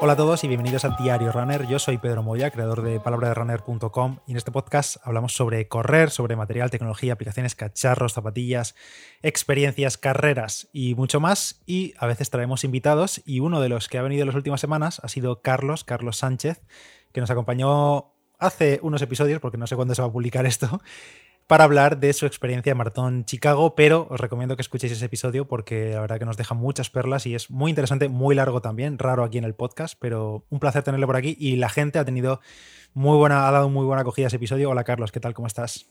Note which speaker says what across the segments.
Speaker 1: Hola a todos y bienvenidos a Diario Runner. Yo soy Pedro Moya, creador de palabraderunner.com y en este podcast hablamos sobre correr, sobre material, tecnología, aplicaciones, cacharros, zapatillas, experiencias, carreras y mucho más. Y a veces traemos invitados y uno de los que ha venido en las últimas semanas ha sido Carlos, Carlos Sánchez, que nos acompañó hace unos episodios, porque no sé cuándo se va a publicar esto, para hablar de su experiencia en Maratón Chicago, pero os recomiendo que escuchéis ese episodio porque la verdad que nos deja muchas perlas y es muy interesante, muy largo también, raro aquí en el podcast, pero un placer tenerlo por aquí y la gente ha tenido muy buena, ha dado muy buena acogida a ese episodio. Hola Carlos, ¿qué tal? ¿Cómo estás?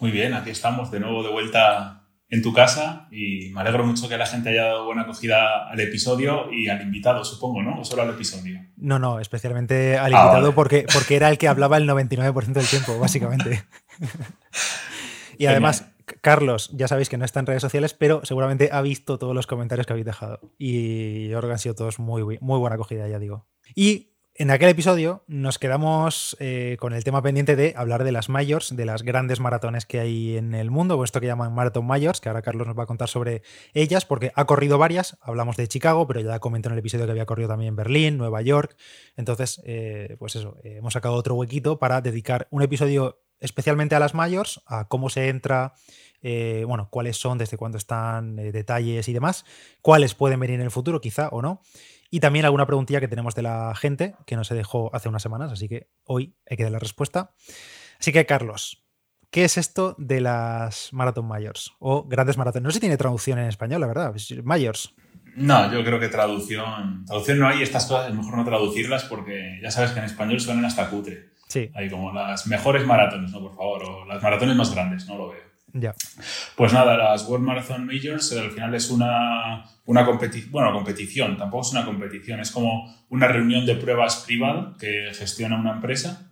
Speaker 2: Muy bien, aquí estamos de nuevo de vuelta en tu casa y me alegro mucho que la gente haya dado buena acogida al episodio y al invitado, supongo, ¿no? ¿O solo al episodio?
Speaker 1: No, no, especialmente al ah, invitado porque, porque era el que hablaba el 99% del tiempo, básicamente. y además, Carlos, ya sabéis que no está en redes sociales, pero seguramente ha visto todos los comentarios que habéis dejado. Y yo creo que han sido todos muy, muy buena acogida, ya digo. Y en aquel episodio nos quedamos eh, con el tema pendiente de hablar de las Majors, de las grandes maratones que hay en el mundo, o esto que llaman Marathon Majors, que ahora Carlos nos va a contar sobre ellas, porque ha corrido varias, hablamos de Chicago, pero ya comentó en el episodio que había corrido también Berlín, Nueva York, entonces, eh, pues eso, eh, hemos sacado otro huequito para dedicar un episodio especialmente a las Majors, a cómo se entra, bueno, cuáles son, desde cuándo están, detalles y demás, cuáles pueden venir en el futuro, quizá o no. Y también alguna preguntilla que tenemos de la gente que nos se dejó hace unas semanas, así que hoy hay que dar la respuesta. Así que, Carlos, ¿qué es esto de las Marathon Mayors o grandes maratones? No sé si tiene traducción en español, la verdad. Mayors.
Speaker 2: No, yo creo que traducción. Traducción no hay, estas cosas es mejor no traducirlas porque ya sabes que en español suenan hasta cutre.
Speaker 1: Sí.
Speaker 2: Hay como las mejores maratones, ¿no? Por favor, o las maratones más grandes, no lo veo.
Speaker 1: Ya.
Speaker 2: Pues nada, las World Marathon Majors al final es una, una competición, bueno, competición, tampoco es una competición, es como una reunión de pruebas privada que gestiona una empresa.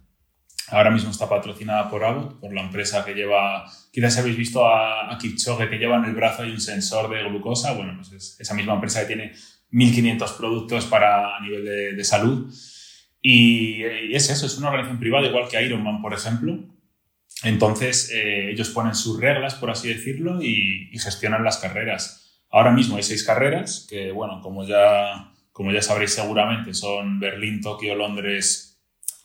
Speaker 2: Ahora mismo está patrocinada por Abbott, por la empresa que lleva, quizás habéis visto a, a Kipchoge que lleva en el brazo hay un sensor de glucosa, bueno, pues es esa misma empresa que tiene 1.500 productos para a nivel de, de salud. Y, y es eso, es una organización privada, igual que Ironman, por ejemplo, entonces, eh, ellos ponen sus reglas, por así decirlo, y, gestionan las carreras. Ahora mismo hay seis carreras, que, bueno, como ya, como ya sabréis seguramente, son Berlín, Tokio, Londres,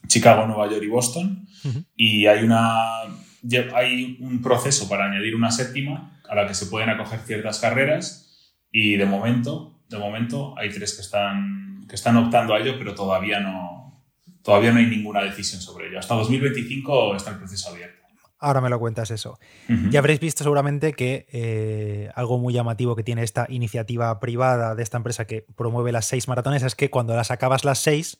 Speaker 2: Chicago, Nueva York y Boston. Y hay, una, hay un proceso para añadir una séptima a la que se pueden acoger ciertas carreras. Y de momento, de momento hay tres que están, que están optando a ello, pero todavía no, todavía no hay ninguna decisión sobre ello. Hasta 2025 está el proceso abierto.
Speaker 1: Ahora me lo cuentas eso. Ya habréis visto seguramente que eh, algo muy llamativo que tiene esta iniciativa privada de esta empresa que promueve las seis maratones es que cuando las acabas las seis,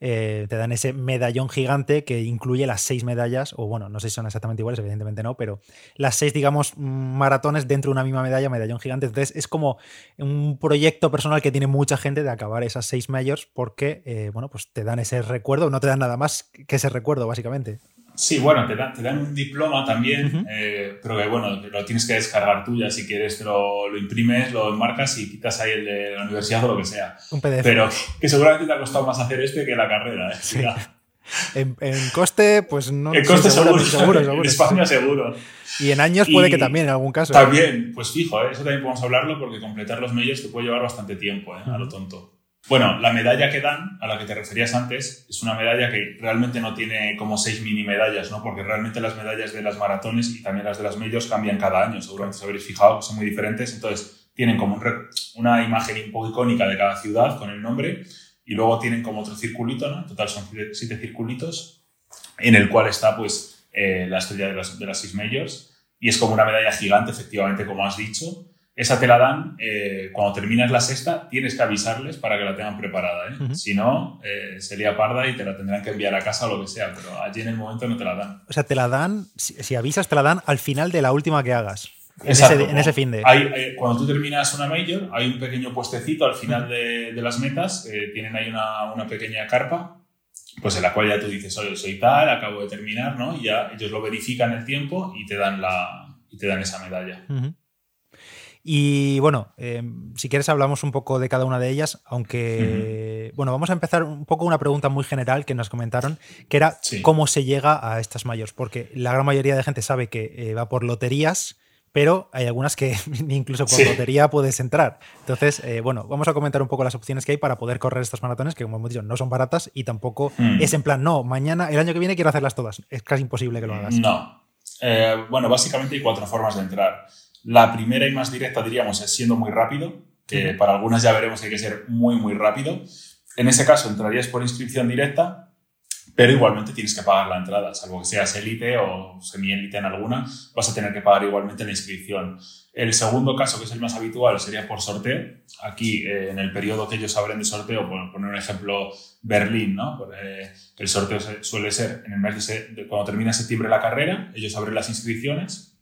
Speaker 1: eh, te dan ese medallón gigante que incluye las seis medallas, o bueno, no sé si son exactamente iguales, evidentemente no, pero las seis, digamos, maratones dentro de una misma medalla, medallón gigante. Entonces es como un proyecto personal que tiene mucha gente de acabar esas seis majors porque, eh, bueno, pues te dan ese recuerdo, no te dan nada más que ese recuerdo, básicamente.
Speaker 2: Sí, bueno, te, dan, te dan un diploma también, eh, pero que bueno, lo tienes que descargar tú ya si quieres, lo, lo, imprimes, lo enmarcas y quitas ahí el de la universidad o lo que sea.
Speaker 1: Un PDF.
Speaker 2: Pero que seguramente te ha costado más hacer este que la carrera. ¿eh?
Speaker 1: Sí. En, en, coste, pues no.
Speaker 2: En coste seguro, seguro, seguro, En España seguro.
Speaker 1: Y en años puede que también, en algún caso.
Speaker 2: También, pues fijo, ¿eh? eso también podemos hablarlo porque completar los medios te puede llevar bastante tiempo, ¿eh? a lo tonto. Bueno, la medalla que dan, a la que te referías antes, es una medalla que realmente no tiene como seis mini medallas, ¿no? Porque realmente las medallas de las maratones y también las de las medios cambian cada año, seguramente os habréis fijado, son muy diferentes, entonces tienen como una imagen un poco icónica de cada ciudad con el nombre y luego tienen como otro circulito, ¿no? En total son siete circulitos, en el cual está pues eh, la estrella de las, de las seis majors y es como una medalla gigante, efectivamente, como has dicho, esa te la dan eh, cuando terminas la sexta, tienes que avisarles para que la tengan preparada. ¿eh? Si no, eh, sería parda y te la tendrán que enviar a casa o lo que sea, pero allí en el momento no te la dan.
Speaker 1: O sea, te la dan, si, avisas, te la dan al final de la última que hagas. En ese, en ese, fin de.
Speaker 2: Hay, cuando tú terminas una major, hay un pequeño puestecito al final de, de, las metas, tienen ahí una, una, pequeña carpa, pues en la cual ya tú dices, oye, soy tal, acabo de terminar, ¿no? Y ya ellos lo verifican el tiempo y te dan, la, y te dan esa medalla.
Speaker 1: Y bueno, em, si quieres hablamos un poco de cada una de ellas, aunque, bueno, vamos a empezar un poco una pregunta muy general que nos comentaron, que era cómo se llega a estas mayores, porque la gran mayoría de gente sabe que eh, va por loterías, pero hay algunas que incluso por lotería puedes entrar. Entonces, eh, bueno, vamos a comentar un poco las opciones que hay para poder correr estos maratones, que como hemos dicho, no son baratas y tampoco hmm. es en plan, no, mañana, el año que viene quiero hacerlas todas. Es casi imposible que lo hagas.
Speaker 2: No. Eh, bueno, básicamente hay cuatro formas de entrar. La primera y más directa, diríamos, es siendo muy rápido, que para algunas ya veremos que hay que ser muy, muy rápido. En ese caso, entrarías por inscripción directa, pero igualmente tienes que pagar la entrada, salvo que seas élite o semi-élite en alguna, vas a tener que pagar igualmente la inscripción. El segundo caso, que es el más habitual, sería por sorteo. Aquí, eh, en el periodo que ellos abren de sorteo, por poner un ejemplo, Berlín, ¿no? Eh, el sorteo suele ser en el mes de, cuando termina septiembre la carrera, ellos abren las inscripciones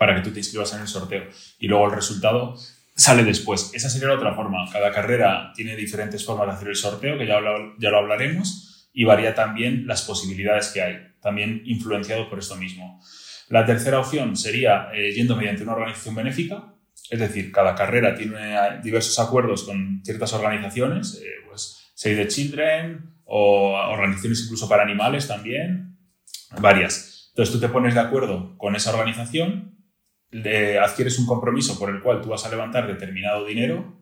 Speaker 2: para que tú te inscribas en el sorteo y luego el resultado sale después. Esa sería la otra forma. Cada carrera tiene diferentes formas de hacer el sorteo, que ya ya lo hablaremos y varía también las posibilidades que hay, también influenciado por esto mismo. La tercera opción sería eh, yendo mediante una organización benéfica, es decir, cada carrera tiene diversos acuerdos con ciertas organizaciones, eh, pues Save the Children o organizaciones incluso para animales también, varias. Entonces tú te pones de acuerdo con esa organización, le adquieres un compromiso por el cual tú vas a levantar determinado dinero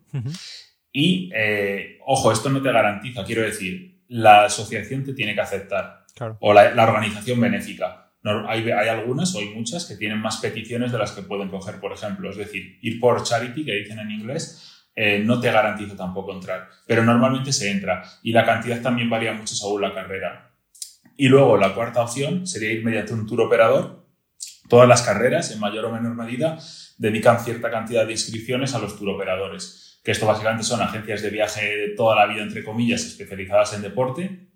Speaker 2: y, eh, ojo, esto no te garantiza, quiero decir, la asociación te tiene que aceptar. O la, organización benéfica. hay, algunas o hay muchas que tienen más peticiones de las que pueden coger, por ejemplo. Es decir, ir por charity, que dicen en inglés, eh, no te garantiza tampoco entrar. Pero normalmente se entra. Y la cantidad también varía mucho según la carrera. Y luego la cuarta opción sería ir mediante un tour operador. Todas las carreras, en mayor o menor medida, dedican cierta cantidad de inscripciones a los tour operadores que esto básicamente son agencias de viaje de toda la vida, entre comillas, especializadas en deporte,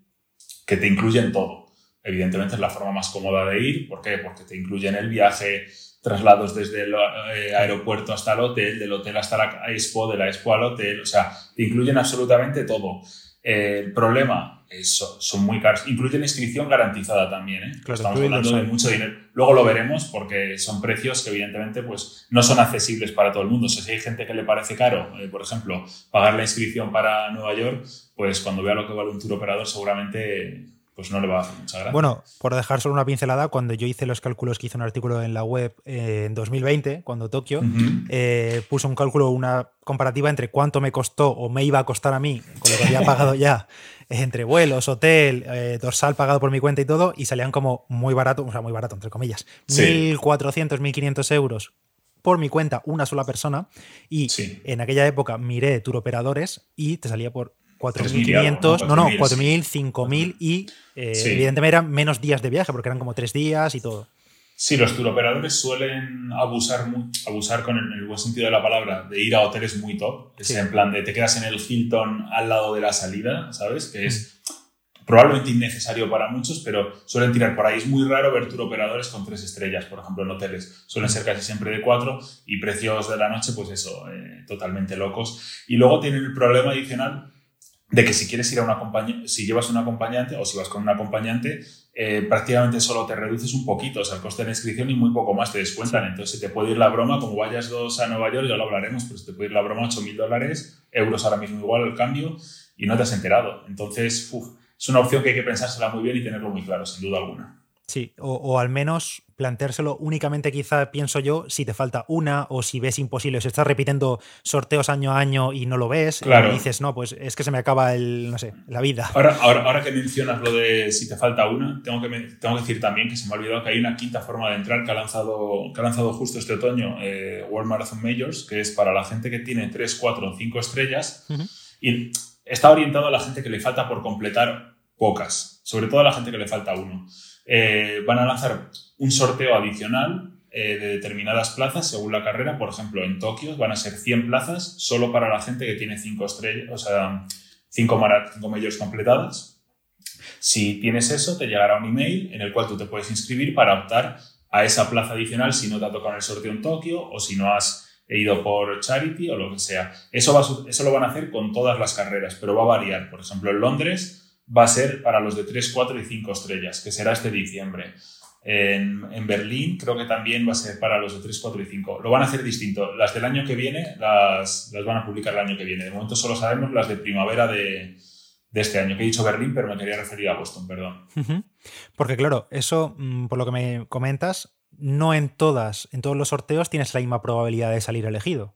Speaker 2: que te incluyen todo. Evidentemente es la forma más cómoda de ir. ¿Por qué? Porque te incluyen el viaje, traslados desde el eh, aeropuerto hasta el hotel, del hotel hasta la expo, de la expo al hotel, o sea, te incluyen absolutamente todo. el problema son muy caros. Incluyen inscripción garantizada también, ¿eh? Estamos hablando de mucho dinero. Luego lo veremos porque son precios que evidentemente pues, no son accesibles para todo el mundo. si hay gente que le parece caro, eh, por ejemplo, pagar la inscripción para Nueva York, pues cuando vea lo que vale un tour operador seguramente pues no le va a hacer mucha gracia.
Speaker 1: Bueno, por dejar solo una pincelada, cuando yo hice los cálculos que hice un artículo en la web eh, en 2020, cuando Tokio, eh, puso un cálculo, una comparativa entre cuánto me costó o me iba a costar a mí, con lo que había pagado ya, entre vuelos, hotel, eh, dorsal pagado por mi cuenta y todo, y salían como muy barato, o sea, muy barato, entre comillas, 1.400, 1.500 euros por mi cuenta una sola persona y en aquella época miré tour operadores y te salía por 4.500, no, no, 4.000, 5.000 y eh, evidentemente eran menos días de viaje porque eran como tres días y todo.
Speaker 2: Sí, los turoperadores suelen abusar, abusar con el, buen sentido de la palabra, de ir a hoteles muy top. Es en plan de te quedas en el Hilton al lado de la salida, ¿sabes? Que es probablemente innecesario para muchos, pero suelen tirar por ahí. Es muy raro ver turoperadores con tres estrellas, por ejemplo, en hoteles. Suelen ser casi siempre de cuatro y precios de la noche, pues eso, eh, totalmente locos. Y luego tienen el problema adicional de que si quieres ir a una compañía, si llevas un acompañante o si vas con un acompañante, eh, prácticamente solo te reduces un poquito, o sea, el coste de inscripción y muy poco más te descuentan. Entonces, te puede ir la broma, como vayas dos a Nueva York, ya lo hablaremos, pero te puede ir la broma 8.000 dólares, euros ahora mismo igual el cambio, y no te has enterado. Entonces, es una opción que hay que pensársela muy bien y tenerlo muy claro, sin duda alguna.
Speaker 1: Sí, o, al menos planteárselo únicamente quizá, pienso yo, si te falta una o si ves imposible, o si estás repitiendo sorteos año a año y no lo ves, y dices, no, pues es que se me acaba el, no sé, la vida.
Speaker 2: Ahora, ahora, que mencionas lo de si te falta una, tengo que, tengo que decir también que se me ha olvidado que hay una quinta forma de entrar que ha lanzado, que ha lanzado justo este otoño eh, World Marathon Majors, que es para la gente que tiene 3, 4 o 5 estrellas y está orientado a la gente que le falta por completar pocas, sobre todo a la gente que le falta uno. Eh, van a lanzar un sorteo adicional eh, de determinadas plazas según la carrera. Por ejemplo, en Tokio van a ser 100 plazas solo para la gente que tiene 5 estrellas, o sea, 5 majors completadas. Si tienes eso, te llegará un email en el cual tú te puedes inscribir para optar a esa plaza adicional si no te ha tocado el sorteo en Tokio o si no has ido por charity o lo que sea. Eso, eso lo van a hacer con todas las carreras, pero va a variar. Por ejemplo, en Londres va a ser para los de 3, 4 y 5 estrellas, que será este diciembre. En, en, Berlín creo que también va a ser para los de 3, 4 y 5. Lo van a hacer distinto. Las del año que viene las, las van a publicar el año que viene. De momento solo sabemos las de primavera de, de este año, que he dicho Berlín, pero me quería referir a Boston, perdón.
Speaker 1: Porque claro, eso, mm, por lo que me comentas, no en todas, en todos los sorteos tienes la misma probabilidad de salir elegido.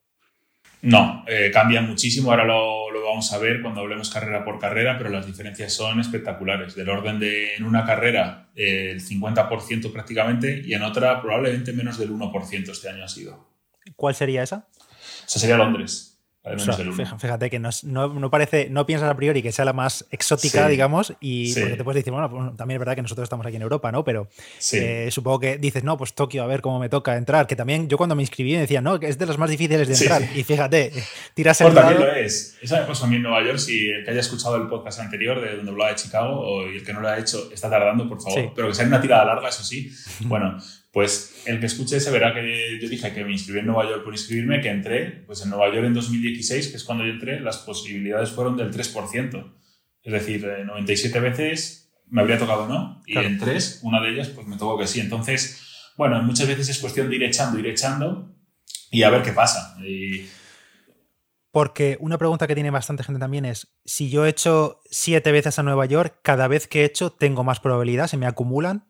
Speaker 2: No, eh, cambia muchísimo. Ahora lo, vamos a ver cuando hablemos carrera por carrera, pero las diferencias son espectaculares. Del orden de en una carrera eh, el 50% prácticamente y en otra probablemente menos del 1% este año ha sido.
Speaker 1: ¿Cuál sería esa?
Speaker 2: Esa sería Londres
Speaker 1: fíjate que no, parece, no piensas a priori que sea la más exótica, digamos, y porque te puedes decir, bueno, pues, también es verdad que nosotros estamos aquí en Europa, ¿no? Pero eh, supongo que dices, no, pues Tokio, a ver cómo me toca entrar. Que también yo cuando me inscribí decía, no, que es de las más difíciles de entrar. Y fíjate, tiras
Speaker 2: el. también lo es. Esa me pasó a mí en Nueva York. Si el que haya escuchado el podcast anterior de donde hablaba de Chicago o el que no lo ha hecho está tardando, por favor. Pero que sea una tirada larga, eso sí. Bueno, pues el que escuche ese verá que yo dije que me inscribí en Nueva York por inscribirme, que entré, pues en Nueva York en 2016, que es cuando yo entré, las posibilidades fueron del 3%. Es decir, 97 veces me habría tocado no, y en tres, una de ellas, pues me tocó que sí. Entonces, bueno, muchas veces es cuestión de ir echando, ir echando y a ver qué pasa.
Speaker 1: Porque una pregunta que tiene bastante gente también es, si yo he hecho siete veces a Nueva York, cada vez que he hecho tengo más probabilidad, se me acumulan.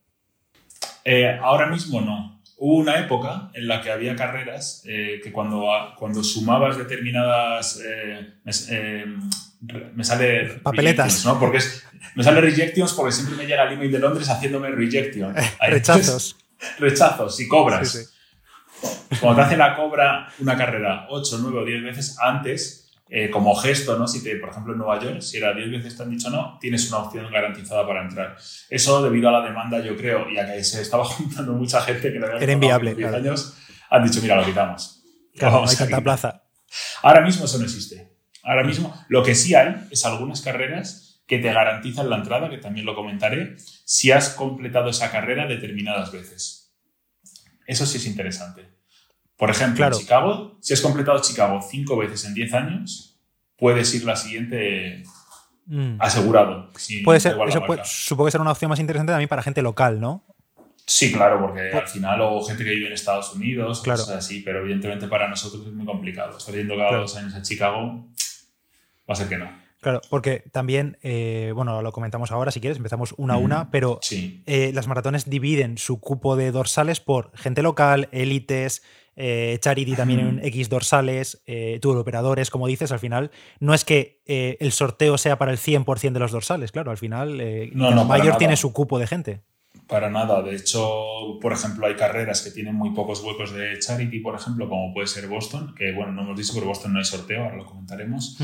Speaker 2: Eh, ahora mismo no. Hubo una época en la que había carreras eh, que cuando, cuando sumabas determinadas... Eh, me, sale...
Speaker 1: Papeletas.
Speaker 2: ¿no? Porque me sale rejections porque siempre me llega el email de Londres haciéndome rejection.
Speaker 1: Rechazos.
Speaker 2: rechazos y cobras. Cuando te hace la cobra una carrera 8, 9 o 10 veces antes, eh, como gesto, ¿no? Si te, por ejemplo, en Nueva York, si era 10 veces te han dicho no, tienes una opción garantizada para entrar. Eso debido a la demanda, yo creo, y a que se estaba juntando mucha gente que
Speaker 1: Era inviable. 10
Speaker 2: años, han dicho, mira, lo quitamos.
Speaker 1: Claro, no hay tanta plaza.
Speaker 2: Ahora mismo eso no existe. Ahora mismo lo que sí hay es algunas carreras que te garantizan la entrada, que también lo comentaré, si has completado esa carrera determinadas veces. Eso sí es interesante. Por ejemplo, en Chicago, si has completado Chicago cinco veces en 10 años, puedes ir la siguiente mm. asegurado.
Speaker 1: Puede ser, eso supongo que será una opción más interesante también para gente local, ¿no?
Speaker 2: Sí, claro, porque al final, o gente que vive en Estados Unidos, claro. cosas así, pero evidentemente para nosotros es muy complicado. Estar yendo cada dos años a Chicago, va a ser que no.
Speaker 1: Claro, porque también, eh, bueno, lo comentamos ahora si quieres, empezamos una a una, pero eh, las maratones dividen su cupo de dorsales por gente local, élites, eh, Charity también en X dorsales, eh, operadores, como dices, al final no es que eh, el sorteo sea para el 100% de los dorsales, claro, al final eh, Mayor tiene su cupo de gente.
Speaker 2: Para nada, de hecho, por ejemplo, hay carreras que tienen muy pocos huecos de Charity, por ejemplo, como puede ser Boston, que bueno, no hemos dicho, pero Boston no hay sorteo, ahora lo comentaremos.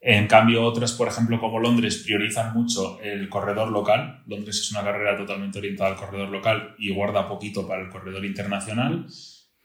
Speaker 2: En cambio, otras, por ejemplo, como Londres, priorizan mucho el corredor local. Londres es una carrera totalmente orientada al corredor local y guarda poquito para el corredor internacional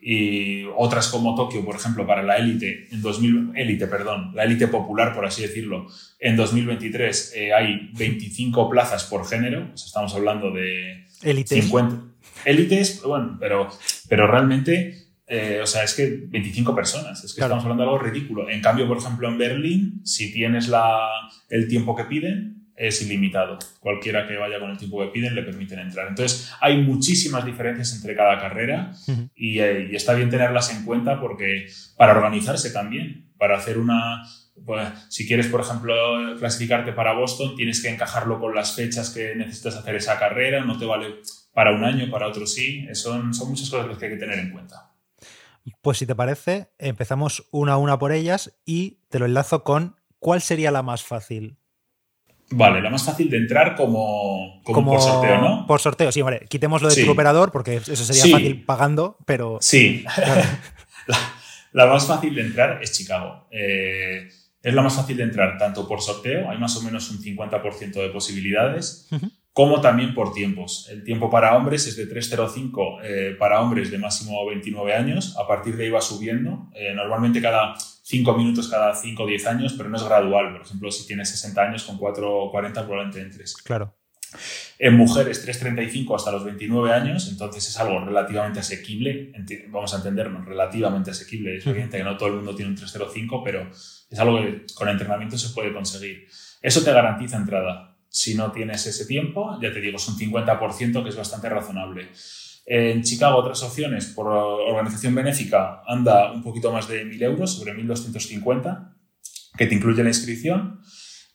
Speaker 2: y otras como Tokio, por ejemplo, para la élite, en 2000, élite, perdón, la élite popular, por así decirlo, en 2023 eh, hay 25 plazas por género, estamos hablando de
Speaker 1: élite
Speaker 2: 50 élites, bueno, pero, pero realmente, eh, o sea, es que 25 personas, es que estamos hablando de algo ridículo. En cambio, por ejemplo, en Berlín, si tienes la, el tiempo que piden, es ilimitado. Cualquiera que vaya con el tiempo que piden le permiten entrar. Entonces, hay muchísimas diferencias entre cada carrera eh, y, está bien tenerlas en cuenta porque para organizarse también, para hacer una... Pues, si quieres, por ejemplo, clasificarte para Boston, tienes que encajarlo con las fechas que necesitas hacer esa carrera, no te vale para un año, para otro sí. Son, son muchas cosas que hay que tener en cuenta.
Speaker 1: Pues si te parece, empezamos una a una por ellas y te lo enlazo con cuál sería la más fácil
Speaker 2: Vale, la más fácil de entrar como, como, por sorteo, ¿no?
Speaker 1: Por sorteo, sí, vale. Quitemos lo de tu operador porque eso sería fácil pagando, pero.
Speaker 2: Sí. la, más fácil de entrar es Chicago. Eh, es la más fácil de entrar tanto por sorteo, hay más o menos un 50% de posibilidades, como también por tiempos. El tiempo para hombres es de 3.05 eh, para hombres de máximo 29 años. A partir de ahí va subiendo. Eh, normalmente cada 5 minutos cada 5 o 10 años, pero no es gradual. Por ejemplo, si tienes 60 años, con 4 o 40 probablemente entres.
Speaker 1: Claro.
Speaker 2: En mujeres, 3,35 hasta los 29 años, entonces es algo relativamente asequible, vamos a entendernos, relativamente asequible. Es evidente que no todo el mundo tiene un 3,05, pero es algo que con entrenamiento se puede conseguir. Eso te garantiza entrada. Si no tienes ese tiempo, ya te digo, es un 50% que es bastante razonable. En Chicago, otras opciones por organización benéfica anda un poquito más de 1.000 euros, sobre 1.250, que te incluye la inscripción.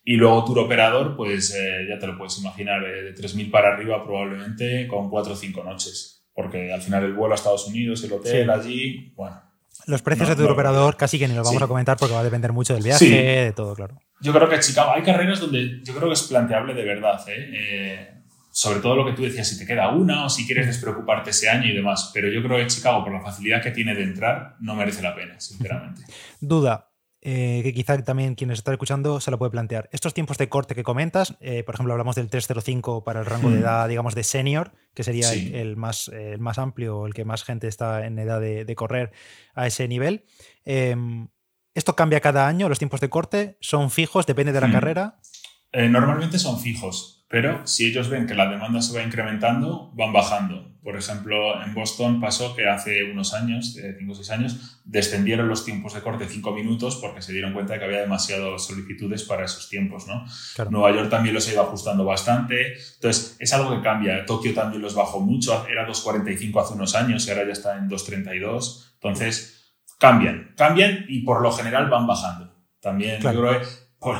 Speaker 2: Y luego tour operador, pues eh, ya te lo puedes imaginar, eh, de 3.000 para arriba probablemente con 4 o 5 noches. porque al final el vuelo a Estados Unidos, el hotel allí, bueno.
Speaker 1: Los precios de tu operador casi que ni los vamos a comentar porque va a depender mucho del viaje, de todo, claro.
Speaker 2: Yo creo que Chicago, hay carreras donde yo creo que es planteable de verdad, ¿eh? eh sobre todo lo que tú decías, si te queda una o si quieres despreocuparte ese año y demás. Pero yo creo que Chicago, por la facilidad que tiene de entrar, no merece la pena, sinceramente.
Speaker 1: Duda, eh, que quizá también quienes están escuchando se lo puede plantear. Estos tiempos de corte que comentas, eh, por ejemplo, hablamos del 305 para el rango de hmm. edad, digamos, de senior, que sería el, más, el más amplio, el que más gente está en edad de, correr a ese nivel. Em, ¿Esto cambia cada año? ¿Los tiempos de corte son fijos? ¿Depende de la hmm. carrera?
Speaker 2: Eh, normalmente son fijos, pero si ellos ven que la demanda se va incrementando, van bajando. Por ejemplo, en Boston pasó que hace unos años, 5 o 6 años, descendieron los tiempos de corte 5 minutos porque se dieron cuenta de que había demasiadas solicitudes para esos tiempos. ¿no? Nueva York también los ha ido ajustando bastante. Entonces, es algo que cambia. Tokio también los bajó mucho. Era 2.45 hace unos años y ahora ya está en 2.32. Entonces, cambian. Cambian y por lo general van bajando. También yo creo que por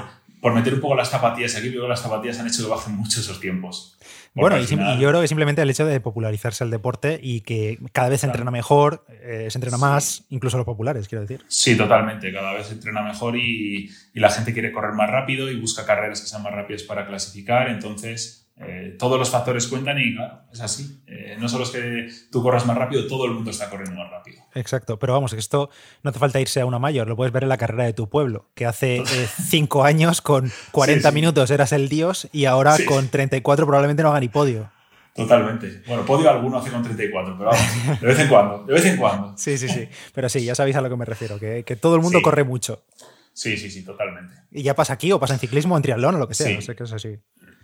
Speaker 2: meter un poco las zapatillas aquí, creo que las zapatillas han hecho que bajen mucho esos tiempos.
Speaker 1: Bueno, y, yo creo que simplemente el hecho de popularizarse el deporte y que cada vez se entrena mejor, eh, se entrena más, incluso los populares, quiero decir.
Speaker 2: Sí, totalmente. Cada vez se entrena mejor y, y la gente quiere correr más rápido y busca carreras que sean más rápidas para clasificar. Entonces, eh, todos los factores cuentan y claro, es así. Eh, no solo es que tú corras más rápido, todo el mundo está corriendo más rápido.
Speaker 1: Exacto, pero vamos, que esto no hace falta irse a una mayor, lo puedes ver en la carrera de tu pueblo, que hace eh, cinco años con 40 minutos eras el dios y ahora con 34 probablemente no haga ni podio.
Speaker 2: Totalmente. Bueno, podio alguno hace con 34, pero vamos, de vez en cuando, de vez en cuando.
Speaker 1: Sí, sí, sí. Pero sí, ya sabéis a lo que me refiero, que, todo el mundo corre mucho.
Speaker 2: Sí, sí, sí, totalmente.
Speaker 1: Y ya pasa aquí o pasa en ciclismo o en triatlón o lo que sea, no sé qué es así.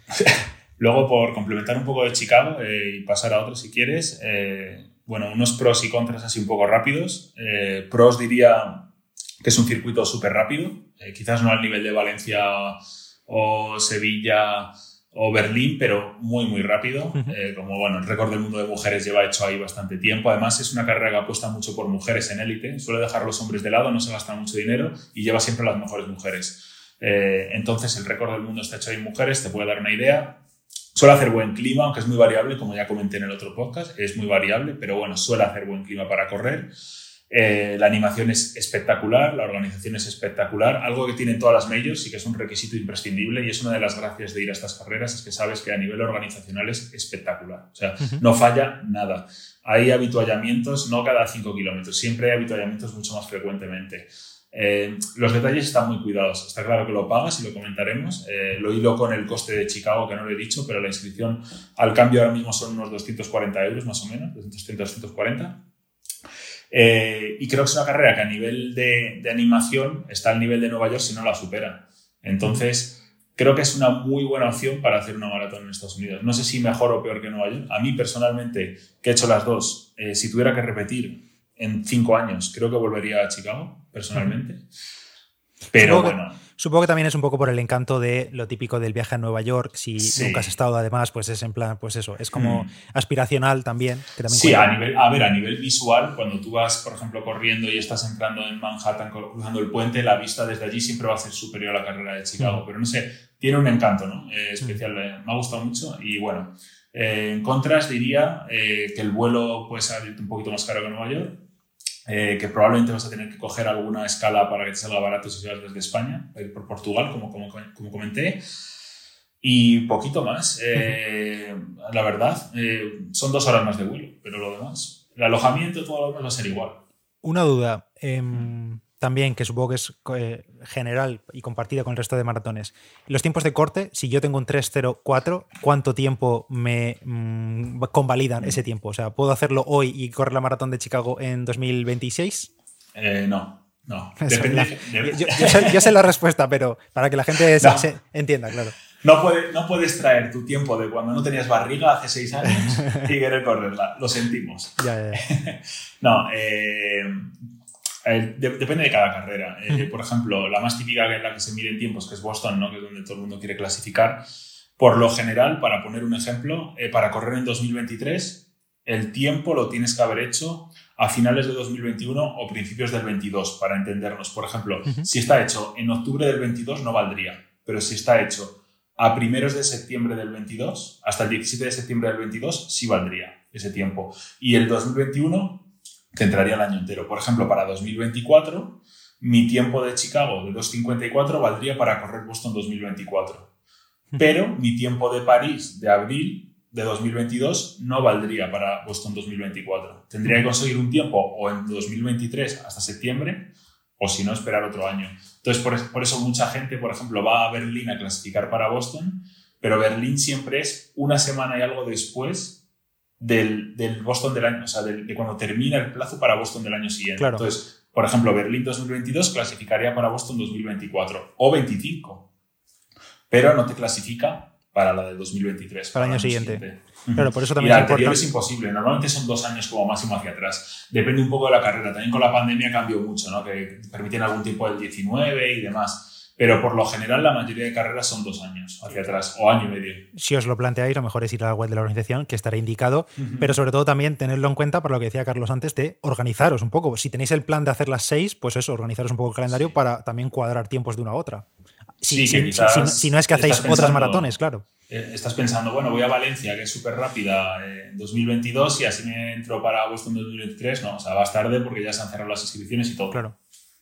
Speaker 2: Luego, por complementar un poco de Chicago eh, y pasar a otro si quieres, eh, bueno, unos pros y contras así un poco rápidos. Eh, pros diría que es un circuito súper rápido, quizás no al nivel de Valencia o Sevilla o Berlín, pero muy, muy rápido. como bueno, el récord del mundo de mujeres lleva hecho ahí bastante tiempo. Además, es una carrera que apuesta mucho por mujeres en élite. Suele dejar a los hombres de lado, no se gasta mucho dinero y lleva siempre las mejores mujeres. entonces, el récord del mundo está hecho ahí en mujeres, te puede dar una idea. Suele hacer buen clima, aunque es muy variable, como ya comenté en el otro podcast, es muy variable, pero bueno, suele hacer buen clima para correr. Eh, la animación es espectacular, la organización es espectacular, algo que tienen todas las majors y que es un requisito imprescindible y es una de las gracias de ir a estas carreras, es que sabes que a nivel organizacional es espectacular, o sea, no falla nada. Hay habituallamientos no cada 5 kilómetros, siempre hay habituallamientos mucho más frecuentemente. Eh, los detalles están muy cuidados. Está claro que lo pagas y lo comentaremos. Eh, lo hilo con el coste de Chicago, que no lo he dicho, pero la inscripción al cambio ahora mismo son unos 240 euros más o menos, 230, 240. Eh, y creo que es una carrera que a nivel de, de, animación está al nivel de Nueva York si no la supera. Entonces, creo que es una muy buena opción para hacer una maratón en Estados Unidos. No sé si mejor o peor que Nueva York. A mí personalmente, que he hecho las dos, si tuviera que repetir, en cinco años creo que volvería a Chicago, personalmente. Pero
Speaker 1: supongo
Speaker 2: bueno.
Speaker 1: Que, supongo que también es un poco por el encanto de lo típico del viaje a Nueva York. Si nunca has estado, además, pues es en plan, pues eso, es como mm. aspiracional también.
Speaker 2: sí, a, nivel, a ver, a nivel visual, cuando tú vas, por ejemplo, corriendo y estás entrando en Manhattan, cruzando el puente, la vista desde allí siempre va a ser superior a la carrera de Chicago. Mm. Pero no sé, tiene un encanto ¿no? Eh, especial. Eh, me ha gustado mucho y bueno. Eh, en contras diría que el vuelo puede ser un poquito más caro que Nueva York, eh, que probablemente vas a tener que coger alguna escala para que te salga barato si vas desde España, ir por Portugal, como, como, como comenté. Y poquito más. Eh, la verdad, eh, son dos horas más de vuelo, pero lo demás, el alojamiento, todo lo demás va a ser igual.
Speaker 1: Una duda. También, que supongo que es eh, general y compartida con el resto de maratones. Los tiempos de corte, si yo tengo un 3.04, ¿cuánto tiempo me mm, convalidan ese tiempo? O sea, ¿puedo hacerlo hoy y correr la maratón de Chicago en 2026?
Speaker 2: Eh, no, no.
Speaker 1: yo, sé, la respuesta, pero para que la gente se, entienda, claro.
Speaker 2: No, puede, no puedes traer tu tiempo de cuando no tenías barriga hace seis años y querer correrla. Lo sentimos.
Speaker 1: Ya, ya.
Speaker 2: no, eh, eh, depende de cada carrera. Eh, por ejemplo, la más típica en la que se miden tiempos, que es Boston, ¿no? que es donde todo el mundo quiere clasificar. Por lo general, para poner un ejemplo, eh, para correr en 2023, el tiempo lo tienes que haber hecho a finales de 2021 o principios del 22, para entendernos. Por ejemplo, si está hecho en octubre del 22 no valdría, pero si está hecho a primeros de septiembre del 22, hasta el 17 de septiembre del 22, sí valdría. ese tiempo. Y el 2021 te entraría el año entero. Por ejemplo, para 2024, mi tiempo de Chicago de 2.54 valdría para correr Boston 2024. Pero mi tiempo de París de abril de 2022 no valdría para Boston 2024. Tendría que conseguir un tiempo o en 2023 hasta septiembre o si no esperar otro año. Entonces, por, eso mucha gente, por ejemplo, va a Berlín a clasificar para Boston, pero Berlín siempre es una semana y algo después del, Boston del año, o sea, de, cuando termina el plazo para Boston del año siguiente. Entonces, por ejemplo, Berlín 2022 clasificaría para Boston 2024 o 25, pero no te clasifica para la del 2023.
Speaker 1: Para el año siguiente. Claro, por eso también
Speaker 2: y la anterior es imposible. Normalmente son dos años como máximo hacia atrás. Depende un poco de la carrera. También con la pandemia cambió mucho, ¿no? Que permiten algún tipo del 19 y demás. Pero por lo general la mayoría de carreras son dos años hacia atrás o año y medio.
Speaker 1: Si os lo planteáis, lo mejor es ir a la web de la organización, que estará indicado, pero sobre todo también tenerlo en cuenta para lo que decía Carlos antes, de organizaros un poco. Si tenéis el plan de hacer las seis, pues eso, organizaros un poco el calendario para también cuadrar tiempos de una a otra.
Speaker 2: Sí,
Speaker 1: si, si, no es que hacéis otras maratones, claro.
Speaker 2: Eh, estás pensando, bueno, voy a Valencia, que es súper rápida, en 2022 y así me entro para Boston 2023. No, o sea, vas tarde porque ya se han cerrado las inscripciones y todo.
Speaker 1: Claro.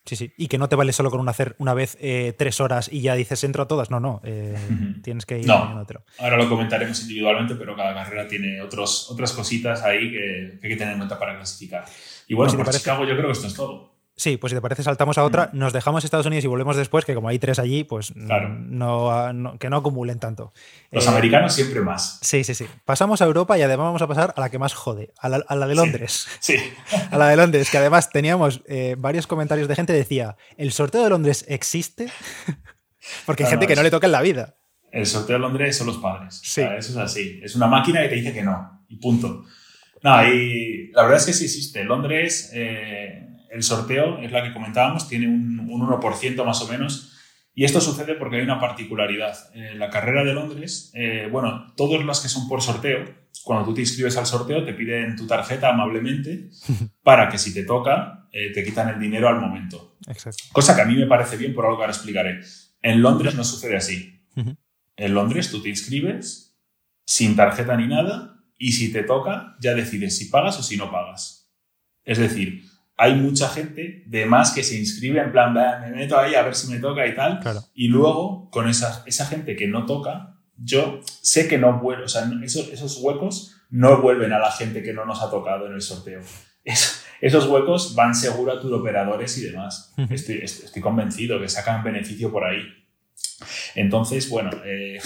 Speaker 1: Sí, sí. Y que no te vale solo con hacer una vez eh, tres horas y ya dices entro a todas. No, no. Eh, tienes que ir
Speaker 2: no. otro. Ahora lo comentaremos individualmente, pero cada carrera tiene otros, otras cositas ahí que, hay que tener en cuenta para clasificar. Y bueno, por Chicago yo creo que esto es todo.
Speaker 1: Sí, pues si te parece, saltamos a otra, nos dejamos Estados Unidos y volvemos después, que como hay tres allí, pues no, que no acumulen tanto.
Speaker 2: Los eh, americanos siempre más.
Speaker 1: Sí, sí, sí. Pasamos a Europa y además vamos a pasar a la que más jode, a la, de Londres.
Speaker 2: Sí.
Speaker 1: A la de Londres, que además teníamos eh, varios comentarios de gente que decía, ¿el sorteo de Londres existe? Porque hay gente que no le toca en la vida.
Speaker 2: El sorteo de Londres son los padres. Sí. eso es así. Es una máquina que te dice que no. Y punto. No, y la verdad es que sí existe. Londres... Eh, el sorteo es la que comentábamos, tiene un, 1% más o menos. Y esto sucede porque hay una particularidad. En la carrera de Londres, eh, bueno, todos los que son por sorteo, cuando tú te inscribes al sorteo, te piden tu tarjeta amablemente para que si te toca, eh, te quitan el dinero al momento. Cosa que a mí me parece bien por algo que ahora explicaré. En Londres no sucede así. En Londres tú te inscribes sin tarjeta ni nada y si te toca ya decides si pagas o si no pagas. Es decir, hay mucha gente de más que se inscribe en plan, me meto ahí a ver si me toca y tal. Y luego, con esa, esa gente que no toca, yo sé que no vuelvo, o sea, esos, esos, huecos no vuelven a la gente que no nos ha tocado en el sorteo. esos huecos van seguro a operadores y demás. estoy, estoy, convencido que sacan beneficio por ahí. Entonces, bueno, eh,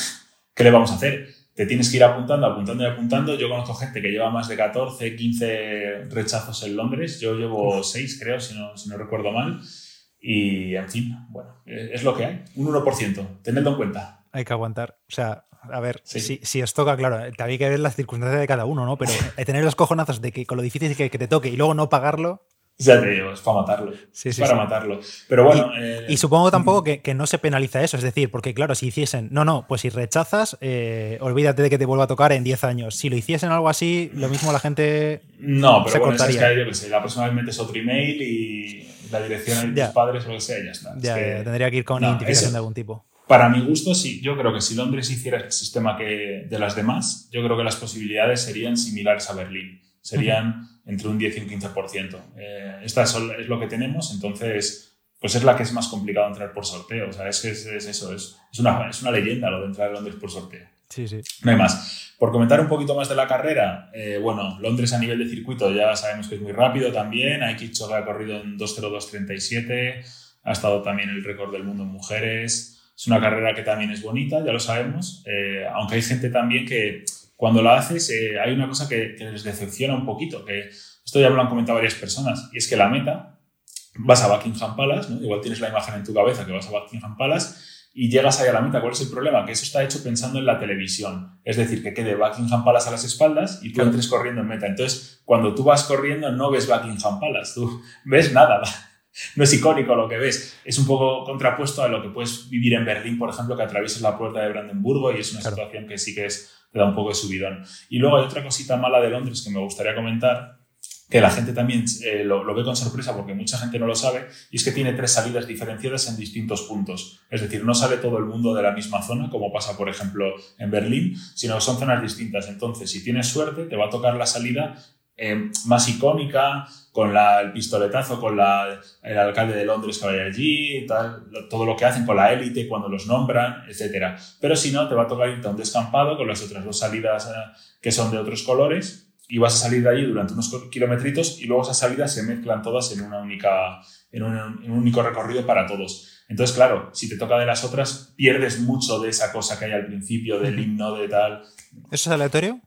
Speaker 2: ¿qué le vamos a hacer? Te tienes que ir apuntando, apuntando y apuntando. Yo conozco gente que lleva más de 14, 15 rechazos en Londres. Yo llevo 6, creo, si no, si no recuerdo mal. Y, en fin, bueno, es lo que hay. Un 1%. Tenedlo en cuenta.
Speaker 1: Hay que aguantar. O sea, a ver, si, si, os toca, claro, hay que ver las circunstancias de cada uno, ¿no? Pero tener los cojonazos de que con lo difícil que, que te toque y luego no pagarlo,
Speaker 2: ya te digo, es para matarlo. Sí, es para matarlo. Pero bueno.
Speaker 1: Y, eh, supongo tampoco que, no se penaliza eso. Es decir, porque claro, si hiciesen. No, no, pues si rechazas, eh, olvídate de que te vuelva a tocar en 10 años. Si lo hiciesen algo así, lo mismo la gente.
Speaker 2: No, pero se bueno, es que yo que sé, la próxima vez metes otro email y la dirección de tus padres o lo que sea, ya está.
Speaker 1: Ya, tendría que ir con identificación de algún tipo.
Speaker 2: Para mi gusto, sí. Yo creo que si Londres hiciera el sistema que de las demás, yo creo que las posibilidades serían similares a Berlín. Serían entre un 10 y un 15%. Eh, esta es, lo que tenemos, entonces, pues es la que es más complicado entrar por sorteo. O sea, es que es, eso, es, es, una, es una leyenda lo de entrar a Londres por sorteo.
Speaker 1: Sí, sí.
Speaker 2: No hay más. Por comentar un poquito más de la carrera, eh, bueno, Londres a nivel de circuito ya sabemos que es muy rápido también. Hay Kipchoge ha corrido en 2.02.37, ha estado también el récord del mundo en mujeres. Es una carrera que también es bonita, ya lo sabemos, eh, aunque hay gente también que cuando la haces eh, hay una cosa que, les decepciona un poquito, que esto ya me lo han comentado varias personas, y es que la meta, vas a Buckingham Palace, igual tienes la imagen en tu cabeza que vas a Buckingham Palace, y llegas ahí a la meta. ¿Cuál es el problema? Que eso está hecho pensando en la televisión. Es decir, que quede Buckingham Palace a las espaldas y tú entres corriendo en meta. Entonces, cuando tú vas corriendo, no ves Buckingham Palace, tú ves nada. No es icónico lo que ves. Es un poco contrapuesto a lo que puedes vivir en Berlín, por ejemplo, que atravieses la puerta de Brandenburgo y es una situación que sí que es te da un poco de subidón. Y luego hay otra cosita mala de Londres que me gustaría comentar, que la gente también eh, lo, ve con sorpresa porque mucha gente no lo sabe, y es que tiene tres salidas diferenciadas en distintos puntos. Es decir, no sale todo el mundo de la misma zona, como pasa, por ejemplo, en Berlín, sino que son zonas distintas. Entonces, si tienes suerte, te va a tocar la salida eh, más icónica, con el pistoletazo, con el alcalde de Londres que vaya allí, todo lo que hacen con la élite cuando los nombran, etc. Pero si no, te va a tocar irte a un descampado con las otras dos salidas eh, que son de otros colores y vas a salir de allí durante unos kilometritos y luego esas salidas se mezclan todas en, una única, en, un, único recorrido para todos. Entonces, claro, si te toca de las otras, pierdes mucho de esa cosa que hay al principio, del himno, de tal.
Speaker 1: ¿Eso es aleatorio?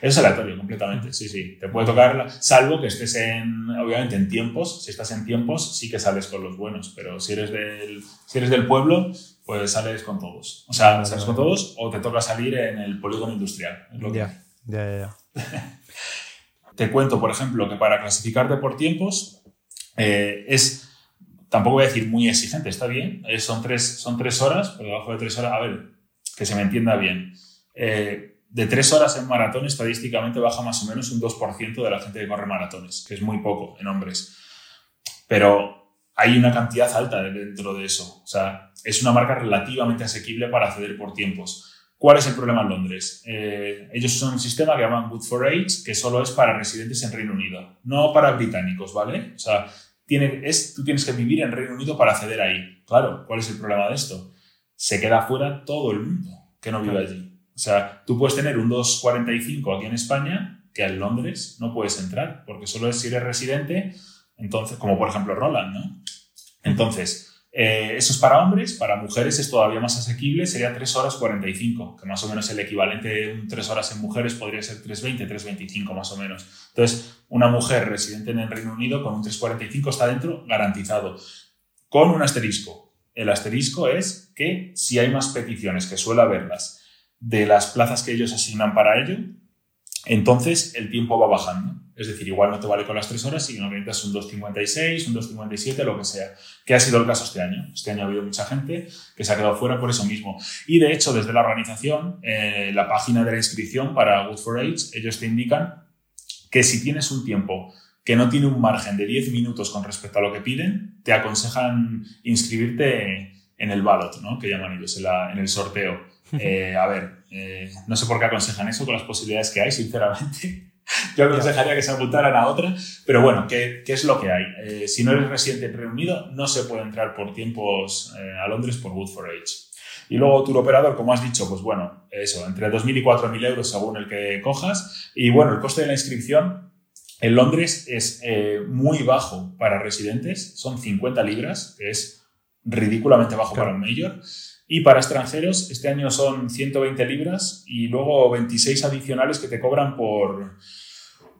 Speaker 2: Es aleatorio, completamente, sí, sí. Te puede tocar, salvo que estés en, obviamente, en tiempos. Si estás en tiempos, sí que sales con los buenos, pero si eres del, si eres del pueblo, pues sales con todos. O sea, sales con todos o te toca salir en el polígono industrial.
Speaker 1: ya, ya, ya.
Speaker 2: Te cuento, por ejemplo, que para clasificarte por tiempos eh, es, tampoco voy a decir muy exigente, está bien, eh, son, tres, son tres horas, por debajo de tres horas, a ver, que se me entienda bien. Eh, de tres horas en maratón, estadísticamente baja más o menos un 2% de la gente que corre maratones, que es muy poco en hombres. Pero hay una cantidad alta dentro de eso. O sea, es una marca relativamente asequible para acceder por tiempos. ¿Cuál es el problema en Londres? Eh, ellos son un sistema que llaman Good for Age, que solo es para residentes en Reino Unido, no para británicos, ¿vale? O sea, tiene, es, tú tienes que vivir en Reino Unido para acceder ahí. Claro, ¿cuál es el problema de esto? Se queda fuera todo el mundo que no vive allí. O sea, tú puedes tener un 245 aquí en España, que en Londres no puedes entrar, porque solo es si eres residente, entonces, como por ejemplo Roland, ¿no? Entonces, eh, eso es para hombres, para mujeres es todavía más asequible, sería 3 horas 45, que más o menos el equivalente de 3 horas en mujeres podría ser 3.20, 3.25 más o menos. Entonces, una mujer residente en el Reino Unido con un 3.45 está dentro garantizado, con un asterisco. El asterisco es que si hay más peticiones, que suele haberlas, de las plazas que ellos asignan para ello, entonces el tiempo va bajando. Es decir, igual no te vale con las tres horas, sino que necesitas un 2.56, un 2.57, lo que sea. Que ha sido el caso este año. Este año ha habido mucha gente que se ha quedado fuera por eso mismo. Y de hecho, desde la organización, eh, la página de la inscripción para Good for Age, ellos te indican que si tienes un tiempo que no tiene un margen de 10 minutos con respecto a lo que piden, te aconsejan inscribirte en el ballot, ¿no? que llaman ellos, en, el sorteo. Eh, a ver, eh, no sé por qué aconsejan eso con las posibilidades que hay, sinceramente. Yo aconsejaría que se apuntaran a otra, pero bueno, ¿qué, qué es lo que hay? Eh, si no eres residente en Reino Unido, no se puede entrar por tiempos eh, a Londres por Good for Age. Y luego tu operador, como has dicho, pues bueno, eso, entre 2.000 y 4.000 euros según el que cojas. Y bueno, el coste de la inscripción en Londres es eh, muy bajo para residentes, son 50 libras, que es ridículamente bajo para un mayor. Y para extranjeros, este año son 120 libras y luego 26 adicionales que te cobran por,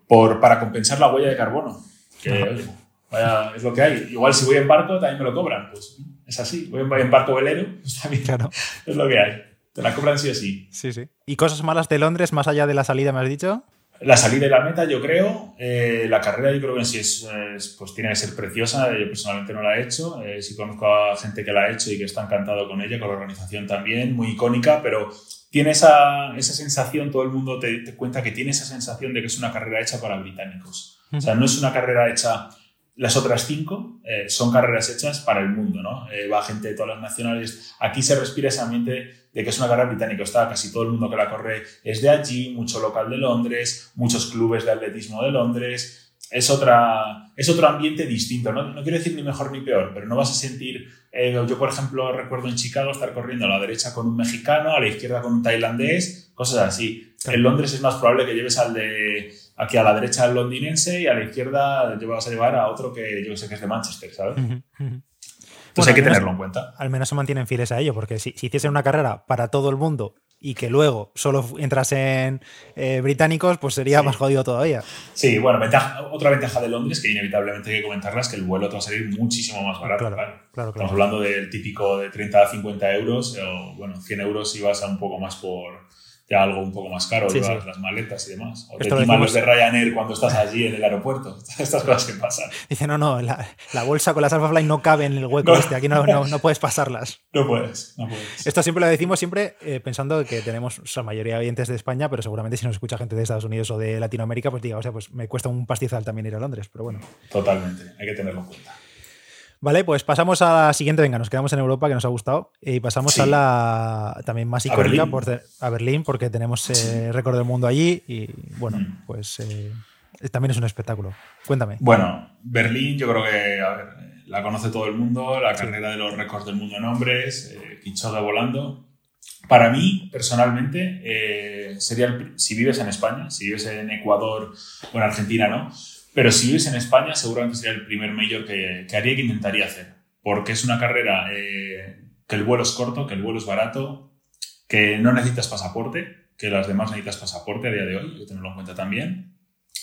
Speaker 2: por para compensar la huella de carbono. Que, vaya, es lo que hay. Igual si voy en barco también me lo cobran. Pues es así. Voy en, barco velero, pues también claro. es lo que hay. Te la cobran sí o sí.
Speaker 1: Sí, sí. ¿Y cosas malas de Londres más allá de la salida, me has dicho?
Speaker 2: La salida y la meta, yo creo. Eh, la carrera, yo creo que en sí es, pues tiene que ser preciosa. Yo personalmente no la he hecho. Eh, sí conozco a gente que la ha hecho y que está encantado con ella, con la organización también, muy icónica, pero tiene esa, esa sensación, todo el mundo te, te, cuenta que tiene esa sensación de que es una carrera hecha para británicos. O sea, no es una carrera hecha las otras cinco eh, son carreras hechas para el mundo, ¿no? Eh, va gente de todas las nacionales. Aquí se respira ese ambiente de que es una carrera británica. Está casi todo el mundo que la corre es de allí, mucho local de Londres, muchos clubes de atletismo de Londres. Es, otra, es otro ambiente distinto. ¿no? no quiero decir ni mejor ni peor, pero no vas a sentir. Eh, yo, por ejemplo, recuerdo en Chicago estar corriendo a la derecha con un mexicano, a la izquierda con un tailandés, cosas así. En Londres es más probable que lleves al de aquí a la derecha el londinense y a la izquierda vas a llevar a otro que yo sé que es de Manchester, ¿sabes? Entonces hay que tenerlo en cuenta.
Speaker 1: Al menos se mantienen fieles a ello, porque si, si hiciesen una carrera para todo el mundo y que luego solo entras en eh, británicos, pues sería más jodido todavía.
Speaker 2: Sí, bueno, otra ventaja de Londres que inevitablemente hay que comentarla es que el vuelo te va a salir muchísimo más barato. Claro, claro. Estamos hablando del típico de 30 a 50 euros o, bueno, 100 euros si vas a un poco más por ya algo un poco más caro, las maletas y demás. O te timan los de Ryanair cuando estás allí en el aeropuerto. Estas cosas que pasan.
Speaker 1: Dice, no, no, la, bolsa con las Alphafly no cabe en el hueco este, aquí no, no, puedes pasarlas.
Speaker 2: No puedes, no puedes.
Speaker 1: Esto siempre lo decimos siempre eh, pensando que tenemos la mayoría de oyentes de España, pero seguramente si nos escucha gente de Estados Unidos o de Latinoamérica, pues diga, o sea, pues me cuesta un pastizal también ir a Londres, pero bueno.
Speaker 2: Totalmente, hay que tenerlo en cuenta.
Speaker 1: Vale, pues pasamos a la siguiente. Venga, nos quedamos en Europa, que nos ha gustado. Y pasamos a la también más icónica, a Berlín, porque tenemos eh, récord del mundo allí. Y bueno, mm. pues eh, también es un espectáculo. Cuéntame.
Speaker 2: Bueno, Berlín, yo creo que a ver, la conoce todo el mundo, la carrera de los récords del mundo en hombres, eh, volando. Para mí, personalmente, eh, sería si vives en España, si vives en Ecuador o en Argentina, ¿no? Pero si vives en España, seguramente sería el primer mayor que, haría que intentaría hacer. Porque es una carrera eh, que el vuelo es corto, que el vuelo es barato, que no necesitas pasaporte, que las demás necesitas pasaporte a día de hoy, hay que tenerlo en cuenta también.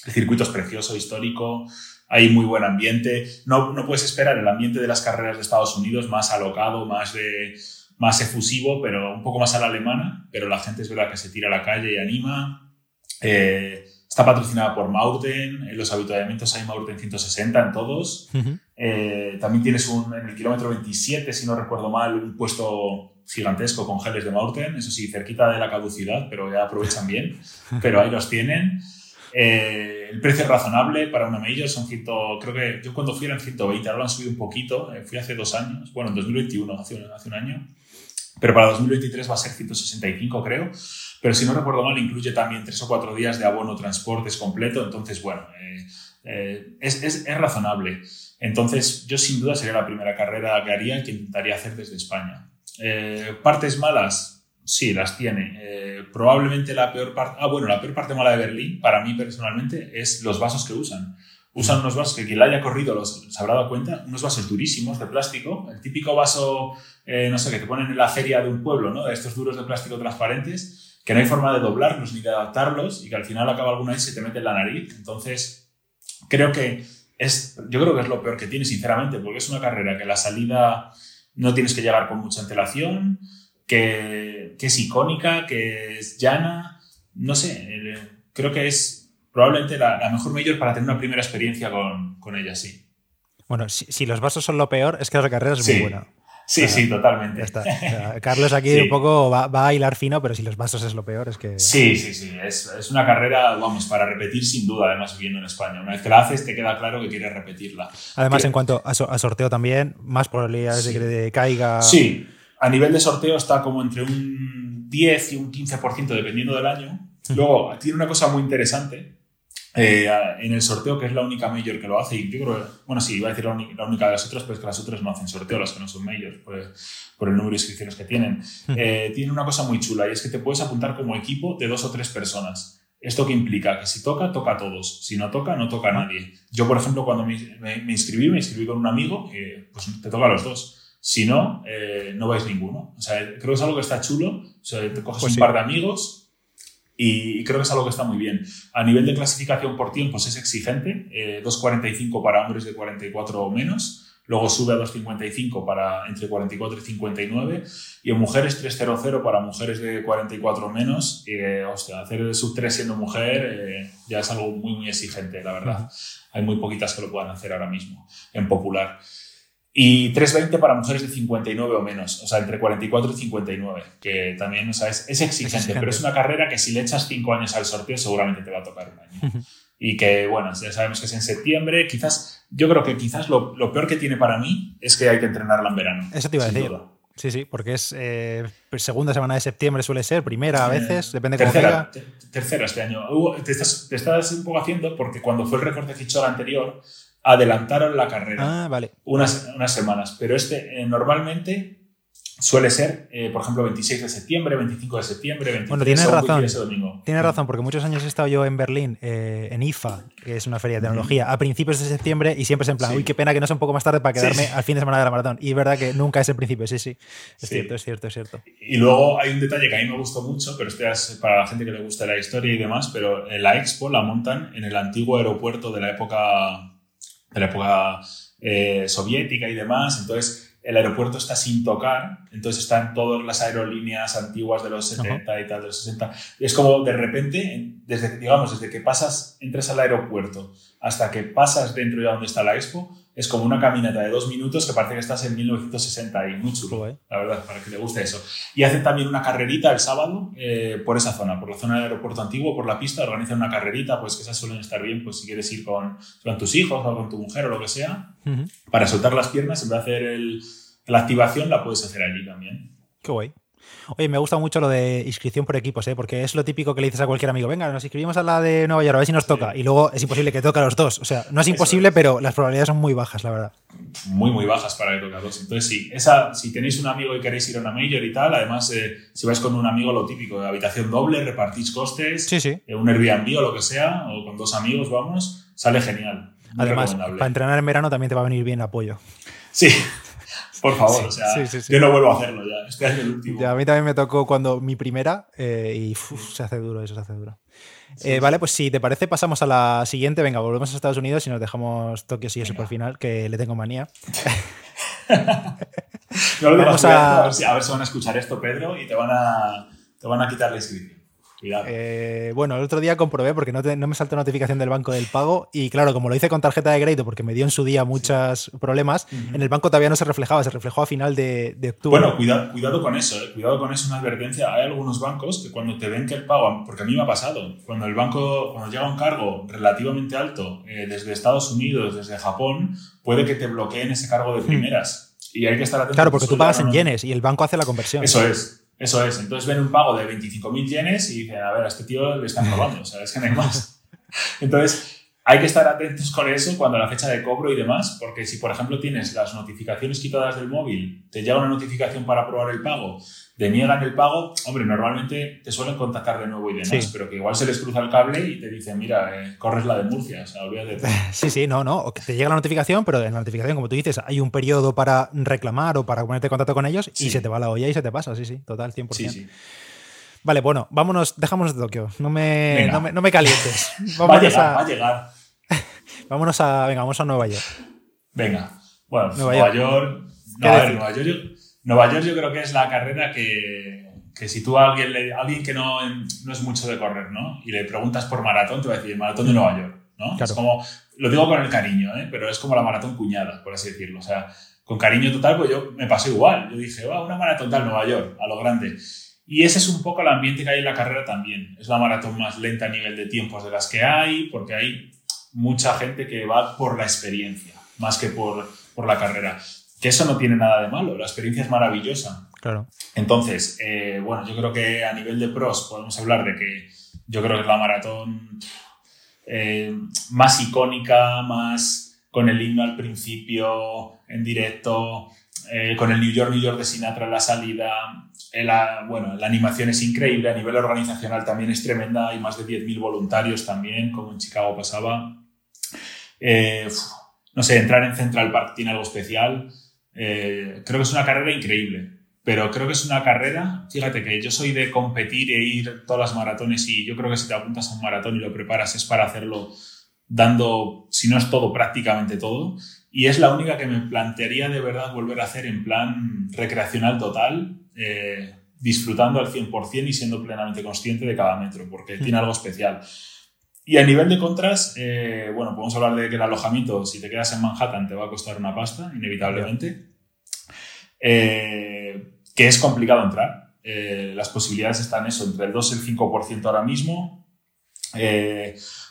Speaker 2: El circuito es precioso, histórico, hay muy buen ambiente. No, no puedes esperar el ambiente de las carreras de Estados Unidos más alocado, más, de, más efusivo, pero un poco más a la alemana. Pero la gente es verdad que se tira a la calle y anima. Eh, Está patrocinada por Maurten, en los habituamientos hay Maurten 160 en todos. Eh, también tienes un, en el kilómetro 27, si no recuerdo mal, un puesto gigantesco con geles de Maurten, eso sí, cerquita de la caducidad, pero ya aprovechan bien, pero ahí los tienen. Eh, el precio es razonable para una Major, son 100, creo que yo cuando fui eran 120, ahora lo han subido un poquito, eh, fui hace dos años, bueno, en 2021, hace, hace un año, pero para 2023 va a ser 165 creo. Pero si no recuerdo mal, incluye también tres o cuatro días de abono transportes completo. Entonces, bueno, eh, eh, es, es, es, razonable. Entonces, yo sin duda sería la primera carrera que haría y que intentaría hacer desde España. Eh, ¿Partes malas? Sí, las tiene. probablemente la peor parte... Ah, bueno, la peor parte mala de Berlín, para mí personalmente, es los vasos que usan usan unos vasos que quien la haya corrido los, se habrá dado cuenta, unos vasos durísimos de plástico, el típico vaso, no sé, que te ponen en la feria de un pueblo, ¿no? Estos duros de plástico transparentes, que no hay forma de doblarlos ni de adaptarlos y que al final acaba alguna vez y se te mete en la nariz. Entonces, creo que es, yo creo que es lo peor que tiene, sinceramente, porque es una carrera que la salida no tienes que llegar con mucha antelación, que, que es icónica, que es llana, no sé, creo que es probablemente la, mejor mayor para tener una primera experiencia con, con ella, sí.
Speaker 1: Bueno, si, los vasos son lo peor, es que la carrera es muy buena.
Speaker 2: Sí, sí, totalmente.
Speaker 1: Carlos aquí un poco va, a hilar fino, pero si los vasos es lo peor, es que...
Speaker 2: Sí, sí, sí. Es, es, una carrera, vamos, para repetir sin duda, además viviendo en España. Una vez que la haces, te queda claro que quieres repetirla.
Speaker 1: Además, en cuanto a, sorteo también, más probabilidades de que caiga...
Speaker 2: Sí, a nivel de sorteo está como entre un 10 y un 15% dependiendo del año. Luego, tiene una cosa muy interesante, eh, en el sorteo, que es la única mayor que lo hace, y yo creo, bueno, sí, iba a decir la única, de las otras, pero es que las otras no hacen sorteo, las que no son mayores, por, por el número de inscripciones que tienen. Eh, tiene una cosa muy chula y es que te puedes apuntar como equipo de dos o tres personas. ¿Esto qué implica? Que si toca, toca a todos. Si no toca, no toca a nadie. Yo, por ejemplo, cuando me, inscribí, me inscribí con un amigo, que pues te toca a los dos. Si no, eh, no vais ninguno. O sea, creo que es algo que está chulo. O sea, te coges pues un par de amigos, y creo que es algo que está muy bien. A nivel de clasificación por tiempos es exigente, 2.45 eh, para hombres de 44 o menos, luego sube a 2.55 para entre 44 y 59 y en mujeres 3.00 para mujeres de 44 o menos. Eh, hostia, hacer sub 3 siendo mujer eh, ya es algo muy, muy exigente, la verdad. Hay muy poquitas que lo puedan hacer ahora mismo en popular. Y 3.20 para mujeres de 59 o menos, o sea, entre 44 y 59, que también, o sea, es, exigente, pero es una carrera que si le echas 5 años al sorteo seguramente te va a tocar un año. y que, bueno, ya sabemos que es en septiembre, quizás, yo creo que quizás lo, lo, peor que tiene para mí es que hay que entrenarla en verano.
Speaker 1: Eso te iba a decir. Sí, sí, porque es eh, segunda semana de septiembre suele ser, primera a veces, depende de
Speaker 2: tercera, cómo Tercera este año. te, estás, te estás un poco haciendo porque cuando fue el récord de Fichol anterior, adelantaron la carrera
Speaker 1: ah, vale.
Speaker 2: unas, unas semanas, pero este eh, normalmente suele ser, eh, por ejemplo, 26 de septiembre, 25 de septiembre, 23
Speaker 1: bueno, tienes razón, ese domingo. Tienes razón, porque muchos años he estado yo en Berlín, eh, en IFA, que es una feria de tecnología, a principios de septiembre y siempre es en plan, uy, qué pena que no sea un poco más tarde para quedarme al fin de semana de la maratón. Y es verdad que nunca es el principio, sí, sí. Es cierto, es cierto, es cierto.
Speaker 2: Y luego hay un detalle que a mí me gustó mucho, pero este es para la gente que le gusta la historia y demás, pero la expo la montan en el antiguo aeropuerto de la época de la época eh, soviética y demás. Entonces, el aeropuerto está sin tocar, entonces están todas las aerolíneas antiguas de los 70 y tal, de los 60. Es como de repente, desde, digamos, desde que pasas, entras al aeropuerto hasta que pasas dentro de donde está la expo, es como una caminata de dos minutos que parece que estás en 1960 y muy chulo, la verdad, para que le guste eso. Y hacen también una carrerita el sábado eh, por esa zona, por la zona del aeropuerto antiguo, por la pista, organizan una carrerita, pues que esas suelen estar bien, pues si quieres ir con, con tus hijos o con tu mujer o lo que sea, para soltar las piernas, en vez de hacer el, la activación, la puedes hacer allí también.
Speaker 1: Qué guay. Oye, me gusta mucho lo de inscripción por equipos, ¿eh? porque es lo típico que le dices a cualquier amigo, venga, nos inscribimos a la de Nueva York, a ver si nos toca. Y luego es imposible que toque a los dos. O sea, no es imposible, pero las probabilidades son muy bajas, la verdad.
Speaker 2: Muy, muy bajas para que toque a dos. Entonces, sí, esa, si tenéis un amigo y queréis ir a una Major y tal, además, eh, si vais con un amigo, lo típico, habitación doble, repartís costes,
Speaker 1: sí, sí.
Speaker 2: Eh, un Airbnb o lo que sea, o con dos amigos, vamos, sale genial.
Speaker 1: además, para entrenar en verano también te va a venir bien apoyo.
Speaker 2: Sí, por favor, o sea, yo no vuelvo a hacerlo ya. Este año el último.
Speaker 1: a mí también me tocó cuando mi primera eh, y se hace duro, eso se hace duro. Eh, vale, pues si te parece, pasamos a la siguiente. Venga, volvemos a Estados Unidos y nos dejamos Tokio sí eso por final, que le tengo manía.
Speaker 2: no lo Vamos a... ver si, a ver si van a escuchar esto, Pedro, y te van a, te van a quitar la inscripción.
Speaker 1: Eh, bueno, el otro día comprobé porque no, me saltó notificación del banco del pago y claro, como lo hice con tarjeta de crédito porque me dio en su día muchos problemas, en el banco todavía no se reflejaba, se reflejó a final de, octubre.
Speaker 2: Bueno, cuidado, cuidado con eso, eh, cuidado con eso, una advertencia. Hay algunos bancos que cuando te ven que el pago, porque a mí me ha pasado, cuando el banco, cuando llega un cargo relativamente alto eh, desde Estados Unidos, desde Japón, puede que te bloqueen ese cargo de primeras. Y hay que estar atento.
Speaker 1: Claro, porque tú pagas en yenes y el banco hace la conversión.
Speaker 2: Eso es. Eso es. Entonces ven un pago de 25.000 yenes y dicen, a ver, a este tío le están robando, o sea, es que no hay más. Entonces, hay que estar atentos con eso cuando la fecha de cobro y demás, porque si, por ejemplo, tienes las notificaciones quitadas del móvil, te llega una notificación para aprobar el pago, te niegan el pago, hombre, normalmente te suelen contactar de nuevo y demás, pero que igual se les cruza el cable y te dicen, mira, eh, corres la de Murcia, o sea, olvídate.
Speaker 1: Sí, sí, no, no, te llega la notificación, pero en la notificación, como tú dices, hay un periodo para reclamar o para ponerte en contacto con ellos y se te va la olla y se te pasa, sí, sí, total, 100%. Sí, sí. Vale, bueno, vámonos, dejámonos de Tokio, no me, no me, calientes.
Speaker 2: va a llegar, va a llegar.
Speaker 1: vámonos a, venga, vamos a Nueva York.
Speaker 2: Venga, bueno, Nueva, York, Nueva York Nueva York yo creo que es la carrera que, que si tú a alguien, le, alguien que no, no, es mucho de correr, ¿no? Y le preguntas por maratón, te va a decir maratón de Nueva York, ¿no? Es como, lo digo con el cariño, ¿eh? Pero es como la maratón cuñada, por así decirlo. O sea, con cariño total, pues yo me pasé igual. Yo dije, va, una maratón tal Nueva York, a lo grande. Y ese es un poco el ambiente que hay en la carrera también. Es la maratón más lenta a nivel de tiempos de las que hay, porque hay mucha gente que va por la experiencia, más que por, por la carrera. Que eso no tiene nada de malo, la experiencia es maravillosa.
Speaker 1: Claro.
Speaker 2: Entonces, eh, bueno, yo creo que a nivel de pros podemos hablar de que yo creo que es la maratón eh, más icónica, más con el himno al principio, en directo, eh, con el New York, New York de Sinatra en la salida. La, bueno, la animación es increíble, a nivel organizacional también es tremenda, hay más de 10.000 voluntarios también, como en Chicago pasaba. no sé, entrar en Central Park tiene algo especial. Eh, creo que es una carrera increíble, pero creo que es una carrera, fíjate que yo soy de competir e ir todas las maratones y yo creo que si te apuntas a un maratón y lo preparas es para hacerlo dando, si no es todo, prácticamente todo. Y es la única que me plantearía de verdad volver a hacer en plan recreacional total, eh, disfrutando al 100% y siendo plenamente consciente de cada metro, porque tiene algo especial. Y a nivel de contras, eh, bueno, podemos hablar de que el alojamiento, si te quedas en Manhattan, te va a costar una pasta, inevitablemente. Eh, que es complicado entrar. Eh, las posibilidades están eso, entre el 2 y el 5% ahora mismo.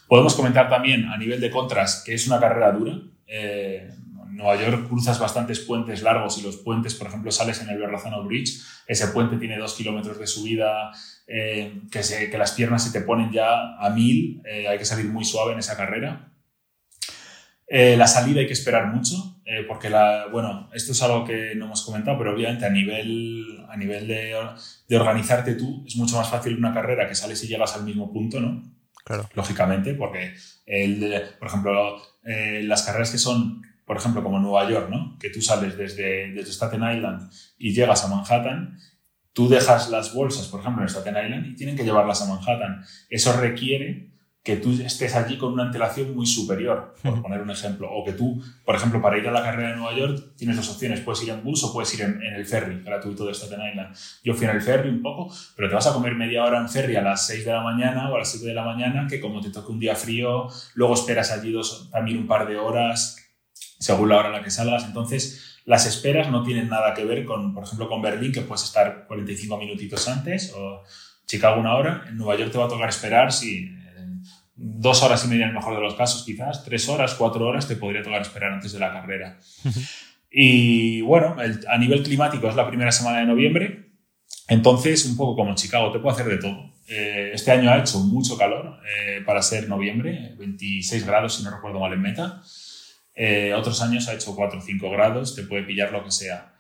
Speaker 2: podemos comentar también a nivel de contras que es una carrera dura. Nueva York cruzas bastantes puentes largos y los puentes, por ejemplo, sales en el Verrazano Bridge, ese puente tiene dos kilómetros de subida, eh, que, se, que, las piernas se te ponen ya a mil, eh, hay que salir muy suave en esa carrera. Eh, la salida hay que esperar mucho, porque la, bueno, esto es algo que no hemos comentado, pero obviamente a nivel, a nivel de, de organizarte tú es mucho más fácil una carrera que sales y llegas al mismo punto, ¿no?
Speaker 1: Claro.
Speaker 2: Lógicamente, porque, el, por ejemplo, las carreras que son por ejemplo, como Nueva York, ¿no? que tú sales desde, desde Staten Island y llegas a Manhattan, tú dejas las bolsas, por ejemplo, en Staten Island y tienen que llevarlas a Manhattan. Eso requiere que tú estés allí con una antelación muy superior, por poner un ejemplo. O que tú, por ejemplo, para ir a la carrera de Nueva York, tienes dos opciones. Puedes ir en bus o puedes ir en, el ferry gratuito de Staten Island. Yo fui en el ferry un poco, pero te vas a comer media hora en ferry a las 6 de la mañana o a las 7 de la mañana, que como te toque un día frío, luego esperas allí dos, también un par de horas, según la hora en la que salgas. Entonces, las esperas no tienen nada que ver con, por ejemplo, con Berlín, que puedes estar 45 minutitos antes, o Chicago una hora. En Nueva York te va a tocar esperar si dos horas y media en el mejor de los casos, quizás, tres horas, cuatro horas te podría tocar esperar antes de la carrera. y bueno, a nivel climático es la primera semana de noviembre, entonces un poco como Chicago, te puede hacer de todo. Eh, este año ha hecho mucho calor eh, para ser noviembre, 26 grados si no recuerdo mal en meta. Eh, otros años ha hecho 4 o 5 grados, te puede pillar lo que sea.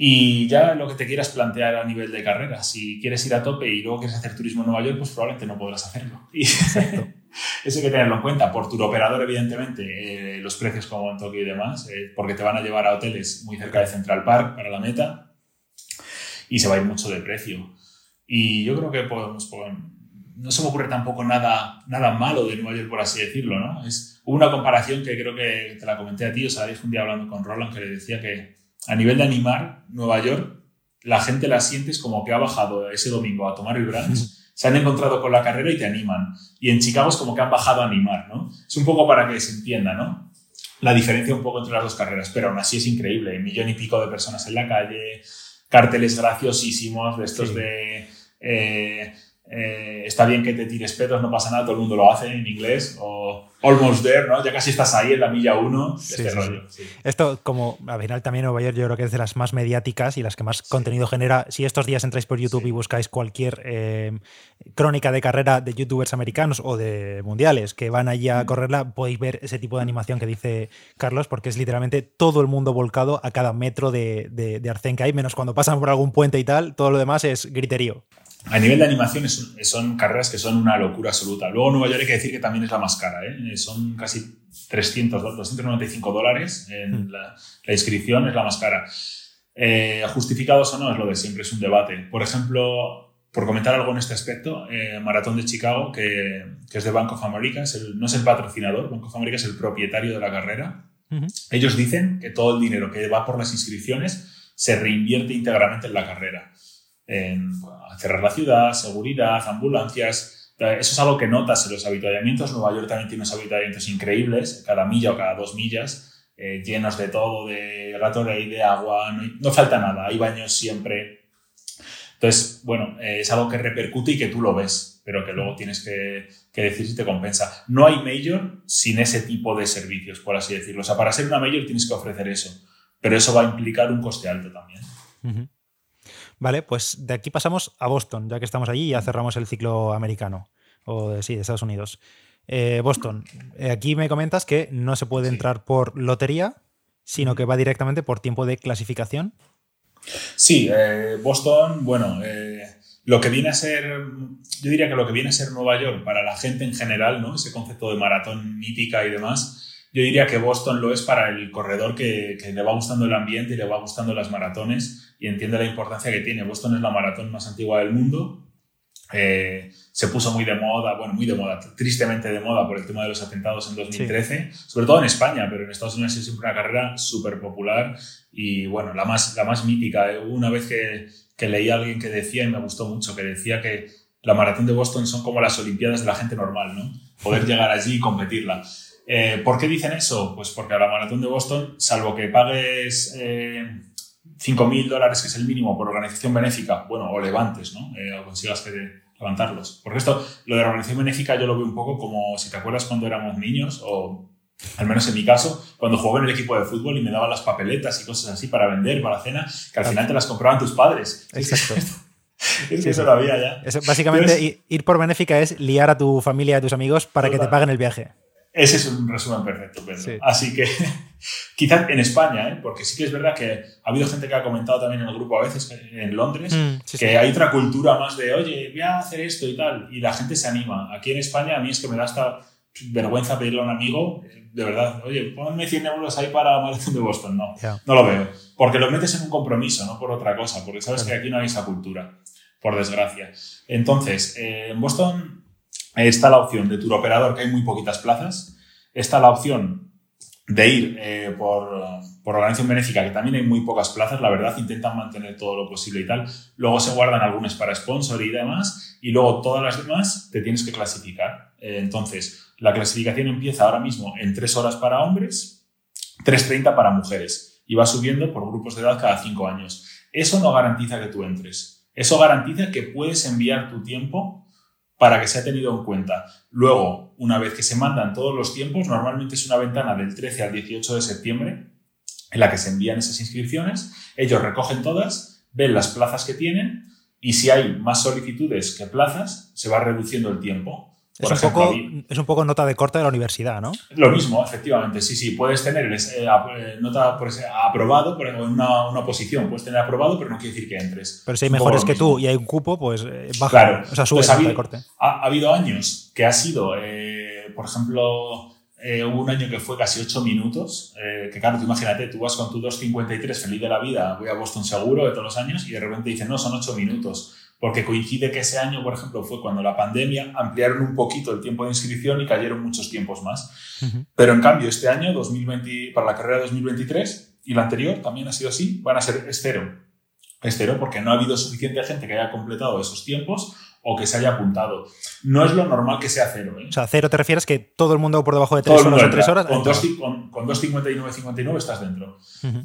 Speaker 2: Y ya lo que te quieras plantear a nivel de carrera, si quieres ir a tope y luego quieres hacer turismo en Nueva York, pues probablemente no podrás hacerlo. Y eso hay que tenerlo en cuenta. Por tu operador, evidentemente, eh, los precios como en Tokio y demás, eh, porque te van a llevar a hoteles muy cerca de Central Park para la meta y se va a ir mucho de precio. Y yo creo que podemos, no se me ocurre tampoco nada, nada malo de Nueva York, por así decirlo, ¿no? Es una comparación que creo que te la comenté a ti, o sea, un día hablando con Roland que le decía que a nivel de animar, Nueva York, la gente la sientes como que ha bajado ese domingo a tomar el brunch, se han encontrado con la carrera y te animan. Y en Chicago es como que han bajado a animar, ¿no? Es un poco para que se entienda, ¿no? La diferencia un poco entre las dos carreras, pero aún así es increíble. Millón y pico de personas en la calle, carteles graciosísimos de estos de... Eh, eh, está bien que te tires pedos, no pasa nada, todo el mundo lo hace en inglés, o almost there, ¿no? Ya casi estás ahí en la milla 1 este rollo.
Speaker 1: Esto, como al final también Nueva York, yo creo que es de las más mediáticas y las que más contenido genera. Si estos días entráis por YouTube y buscáis cualquier eh, crónica de carrera de youtubers americanos o de mundiales que van allí a mm. correrla, podéis ver ese tipo de animación que dice Carlos, porque es literalmente todo el mundo volcado a cada metro de, de, de arcén que hay, menos cuando pasan por algún puente y tal, todo lo demás es griterío.
Speaker 2: A nivel de animación son carreras que son una locura absoluta. Luego Nueva York hay que decir que también es la más cara. ¿eh? Son casi 300, 295 dólares en hmm. la, inscripción, es la más cara. Eh, justificados o no es lo de siempre, es un debate. Por ejemplo, por comentar algo en este aspecto, eh, Maratón de Chicago, que, es de Bank of America, no es el patrocinador, Bank of America es el propietario de la carrera. Ellos dicen que todo el dinero que va por las inscripciones se reinvierte íntegramente en la carrera en cerrar la ciudad, seguridad, ambulancias. Eso es algo que notas en los habituallamientos. Nueva York también tiene unos habituallamientos increíbles, cada milla o cada dos millas, eh, llenos de todo, de y de agua, no, falta nada, hay baños siempre. Entonces, bueno, eh, es algo que repercute y que tú lo ves, pero que luego tienes que, decir si te compensa. No hay mayor sin ese tipo de servicios, por así decirlo. O sea, para ser una mayor tienes que ofrecer eso, pero eso va a implicar un coste alto también.
Speaker 1: Vale, pues de aquí pasamos a Boston, ya que estamos allí y ya cerramos el ciclo americano, o de, sí, de Estados Unidos. Eh, Boston, eh, aquí me comentas que no se puede entrar por lotería, sino que va directamente por tiempo de clasificación.
Speaker 2: Sí, eh, Boston, bueno, lo que viene a ser, yo diría que lo que viene a ser Nueva York para la gente en general, ¿no? Ese concepto de maratón mítica y demás, yo diría que Boston lo es para el corredor que, le va gustando el ambiente y le va gustando las maratones y entiende la importancia que tiene. Boston es la maratón más antigua del mundo. Eh, se puso muy de moda, bueno, muy de moda, tristemente de moda por el tema de los atentados en 2013, sobre todo en España, pero en Estados Unidos es siempre una carrera súper popular y bueno, la más, la más mítica. Eh, una vez que, que leí a alguien que decía, y me gustó mucho, que decía que la maratón de Boston son como las Olimpiadas de la gente normal, ¿no? Poder llegar allí y competirla. Eh, ¿Por qué dicen eso? Pues porque a la maratón de Boston, salvo que pagues eh, 5.000 dólares, que es el mínimo por organización benéfica, bueno, o levantes, ¿no? Eh, o consigas que levantarlos. Porque esto, lo de la organización benéfica yo lo veo un poco como, si te acuerdas cuando éramos niños, o al menos en mi caso, cuando jugaba en el equipo de fútbol y me daban las papeletas y cosas así para vender, para la cena, que al final te las compraban tus padres.
Speaker 1: Exacto.
Speaker 2: es que eso lo había ya.
Speaker 1: básicamente, ir por benéfica es liar a tu familia y a tus amigos para que te paguen el viaje.
Speaker 2: Ese es un resumen perfecto, Pedro. Así que quizás en España, ¿eh? porque sí que es verdad que ha habido gente que ha comentado también en el grupo a veces en Londres mm, que hay otra cultura más de, oye, voy a hacer esto y tal, y la gente se anima. Aquí en España a mí es que me da hasta vergüenza pedirle a un amigo, de verdad, oye, ponme 100 euros ahí para la maratón de Boston. No, no lo veo. Porque lo metes en un compromiso, no por otra cosa, porque sabes que aquí no hay esa cultura, por desgracia. Entonces, eh, en Boston está la opción de tour operador, que hay muy poquitas plazas. Está la opción de ir eh, por, por, organización benéfica, que también hay muy pocas plazas, la verdad, intentan mantener todo lo posible y tal. Luego se guardan algunas para sponsor y demás, y luego todas las demás te tienes que clasificar. Eh, entonces, la clasificación empieza ahora mismo en 3 horas para hombres, 3.30 para mujeres, y va subiendo por grupos de edad cada 5 años. Eso no garantiza que tú entres. Eso garantiza que puedes enviar tu tiempo para que sea tenido en cuenta. Luego, una vez que se mandan todos los tiempos, normalmente es una ventana del 13 al 18 de septiembre en la que se envían esas inscripciones, ellos recogen todas, ven las plazas que tienen y si hay más solicitudes que plazas, se va reduciendo el tiempo.
Speaker 1: Es, un poco, es, un poco, nota de corte de la universidad, ¿no?
Speaker 2: Lo mismo, efectivamente. Sí, sí. Puedes tener eh, eh, nota por ese, aprobado por una, una posición. Puedes tener aprobado, pero no quiere decir que entres.
Speaker 1: Pero si hay mejores que tú y hay un cupo, pues eh, baja. Claro. O sea, sube pues
Speaker 2: ha, habido,
Speaker 1: de corte.
Speaker 2: Ha, habido años que ha sido, por ejemplo, hubo un año que fue casi 8 minutos. que claro, tú imagínate, tú vas con tu 2.53 feliz de la vida, voy a Boston seguro de todos los años y de repente dicen, no, son 8 minutos porque coincide que ese año, por ejemplo, fue cuando la pandemia ampliaron un poquito el tiempo de inscripción y cayeron muchos tiempos más. Pero en cambio, este año, 2020, para la carrera 2023 y la anterior, también ha sido así, van a ser es cero. Es cero porque no ha habido suficiente gente que haya completado esos tiempos o que se haya apuntado. No es lo normal que sea cero. ¿eh?
Speaker 1: O sea, cero te refieres que todo el mundo por debajo de tres horas o tres horas.
Speaker 2: Con, 2.59.59 estás dentro.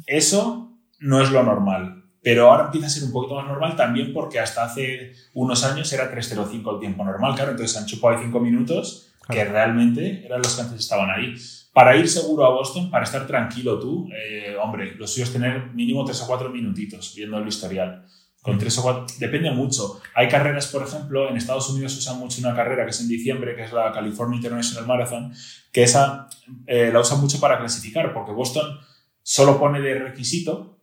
Speaker 2: Eso no es lo normal. Pero ahora empieza a ser un poquito más normal también porque hasta hace unos años era 3.05 el tiempo normal, claro, entonces han chupado ahí 5 minutos que realmente eran los que antes estaban ahí. Para ir seguro a Boston, para estar tranquilo tú, eh, hombre, lo suyo es tener mínimo 3 o 4 minutitos viendo el historial. Con 3 o 4, depende mucho. Hay carreras, por ejemplo, en Estados Unidos usan mucho una carrera que es en diciembre, que es la California International Marathon, que esa eh, la usan mucho para clasificar, porque Boston solo pone de requisito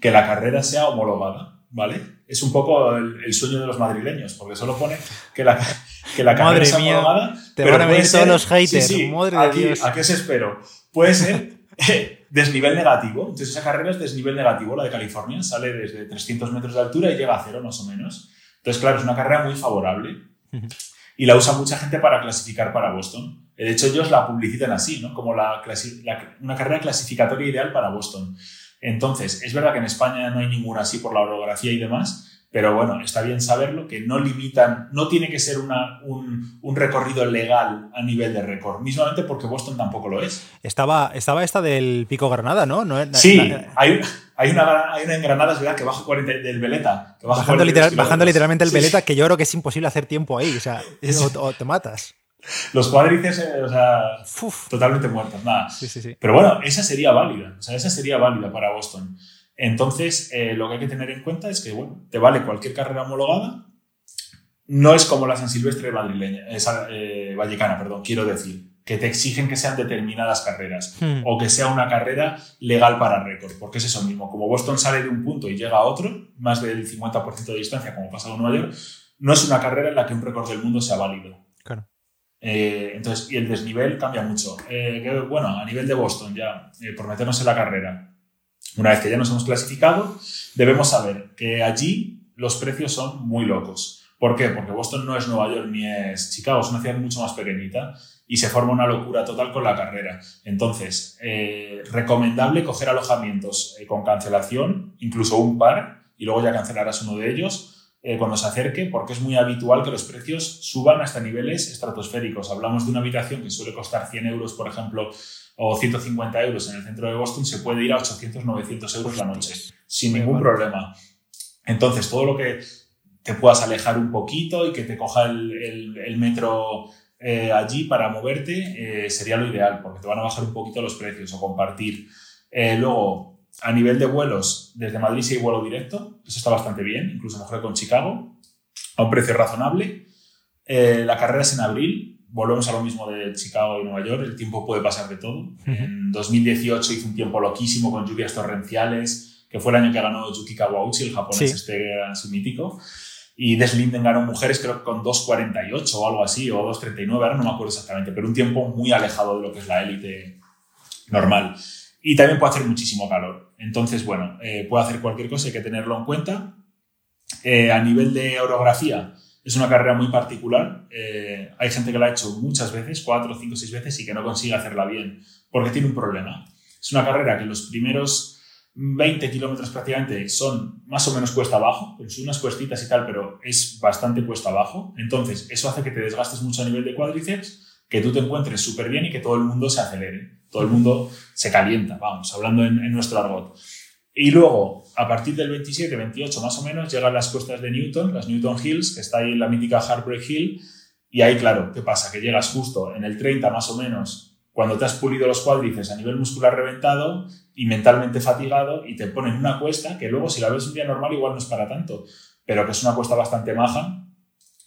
Speaker 2: que la carrera sea homologada, ¿vale? Es un poco el, sueño de los madrileños, porque solo pone que la, que la carrera sea homologada.
Speaker 1: Te van a venir todos los haters, madre
Speaker 2: aquí,
Speaker 1: de Dios.
Speaker 2: ¿A qué os espero? Puede ser desnivel negativo. Entonces, esa carrera es desnivel negativo, la de California. Sale desde 300 metros de altura y llega a cero, más o menos. Entonces, claro, es una carrera muy favorable. Y la usa mucha gente para clasificar para Boston. De hecho, ellos la publicitan así, ¿no? Como la, una carrera clasificatoria ideal para Boston. Entonces, es verdad que en España no hay ninguna así por la orografía y demás, pero bueno, está bien saberlo, que no limitan, no tiene que ser una, un, un, recorrido legal a nivel de récord, mismamente porque Boston tampoco lo es.
Speaker 1: Estaba, estaba esta del Pico Granada, ¿no? ¿No?
Speaker 2: Sí, hay, hay, una, hay una en Granada, es verdad, que baja 40 del Veleta.
Speaker 1: bajando, bajando literalmente el Veleta, que yo creo que es imposible hacer tiempo ahí, o sea, o te matas.
Speaker 2: Los cuádrices, eh, o sea, totalmente muertos, nada. Pero bueno, esa sería válida, o sea, esa sería válida para Boston. Entonces, eh, lo que hay que tener en cuenta es que, bueno, te vale cualquier carrera homologada, no es como la San Silvestre madrileña, eh, vallecana, perdón, quiero decir, que te exigen que sean determinadas carreras hmm. o que sea una carrera legal para récord, porque es eso mismo. Como Boston sale de un punto y llega a otro, más del 50% de distancia, como pasa en Nueva York, no es una carrera en la que un récord del mundo sea válido.
Speaker 1: Claro.
Speaker 2: Eh, entonces, y el desnivel cambia mucho. Eh, bueno, a nivel de Boston, ya, eh, por meternos en la carrera, una vez que ya nos hemos clasificado, debemos saber que allí los precios son muy locos. ¿Por qué? Porque Boston no es Nueva York ni es Chicago, es una ciudad mucho más pequeñita y se forma una locura total con la carrera. Entonces, recomendable coger alojamientos con cancelación, incluso un par, y luego ya cancelarás uno de ellos, eh, cuando se acerque, porque es muy habitual que los precios suban hasta niveles estratosféricos. Hablamos de una habitación que suele costar 100 euros, por ejemplo, o 150 euros en el centro de Boston, se puede ir a 800, 900 euros la noche, sin ningún problema. Entonces, todo lo que te puedas alejar un poquito y que te coja el, metro eh, allí para moverte, eh, sería lo ideal, porque te van a bajar un poquito los precios o compartir. luego, a nivel de vuelos, desde Madrid sí hay vuelo directo, eso está bastante bien, incluso mejor con Chicago, a un precio razonable. Eh, la carrera es en abril, volvemos a lo mismo de Chicago y Nueva York, el tiempo puede pasar de todo. En 2018 hizo un tiempo loquísimo con lluvias torrenciales, que fue el año que ganó Yuki Kawauchi, el japonés este su mítico. Y Deslinden ganó mujeres creo que con 2.48 o algo así, o 2.39, ahora no me acuerdo exactamente, pero un tiempo muy alejado de lo que es la élite normal. Y también puede hacer muchísimo calor. Entonces, bueno, eh, puede hacer cualquier cosa, hay que tenerlo en cuenta. Eh, a nivel de orografía, Es una carrera muy particular. Eh, hay gente que la ha hecho muchas veces, cuatro, cinco, seis veces, y que no consigue hacerla bien, porque tiene un problema. Es una carrera que los primeros 20 kilómetros prácticamente son más o menos cuesta abajo, son unas cuestitas y tal, pero es bastante cuesta abajo. Entonces, eso hace que te desgastes mucho a nivel de cuádriceps, que tú te encuentres súper bien y que todo el mundo se acelere. Todo el mundo se calienta, vamos, hablando en, nuestro argot. Y luego, a partir del 27, 28 más o menos, llegan las cuestas de Newton, las Newton Hills, que está ahí en la mítica Heartbreak Hill. Y ahí, claro, ¿qué pasa? Que llegas justo en el 30 más o menos cuando te has pulido los cuádriceps a nivel muscular reventado y mentalmente fatigado y te ponen una cuesta que luego si la ves un día normal igual no es para tanto, pero que es una cuesta bastante maja,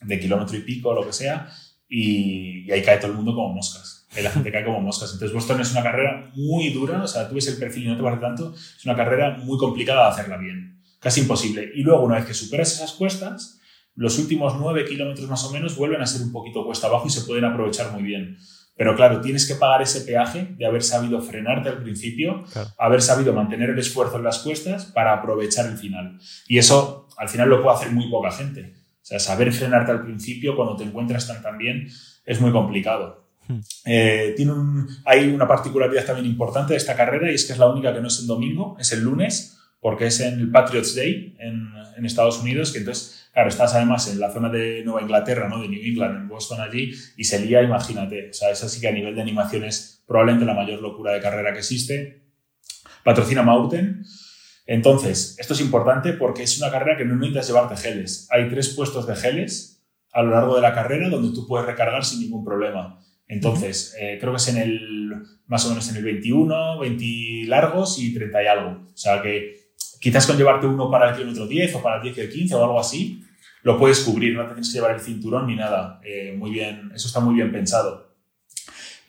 Speaker 2: de kilómetro y pico lo que sea, y, ahí cae todo el mundo como moscas. Ahí la gente cae como moscas. Entonces Boston es una carrera muy dura, o sea, tú ves el perfil y no te parece tanto, es una carrera muy complicada de hacerla bien, casi imposible. Y luego una vez que superas esas cuestas, los últimos nueve kilómetros más o menos vuelven a ser un poquito cuesta abajo y se pueden aprovechar muy bien. Pero claro, tienes que pagar ese peaje de haber sabido frenarte al principio, haber sabido mantener el esfuerzo en las cuestas para aprovechar el final. Y eso al final lo puede hacer muy poca gente. Sea, saber frenarte al principio cuando te encuentras tan, tan bien es muy complicado. Hmm. Eh, tiene hay una particularidad también importante de esta carrera y es que es la única que no es en domingo, es el lunes, porque es en el Patriots Day en, en Estados Unidos, que entonces Claro, estás además en la zona de Nueva Inglaterra, ¿no? de New England, en Boston allí, y se lía, imagínate. O sea, esa sí que a nivel de animación es probablemente la mayor locura de carrera que existe. Patrocina Mountain. Entonces, esto es importante porque es una carrera que no necesitas llevarte geles. Hay tres puestos de geles a lo largo de la carrera donde tú puedes recargar sin ningún problema. Entonces, eh, creo que es en el, más o menos en el 21, 20 largos y 30 y algo. O sea que quizás con llevarte uno para el kilómetro 10 o para el 10 y el 15 o algo así, lo puedes cubrir, no tienes que llevar el cinturón ni nada. Eh, muy bien, eso está muy bien pensado.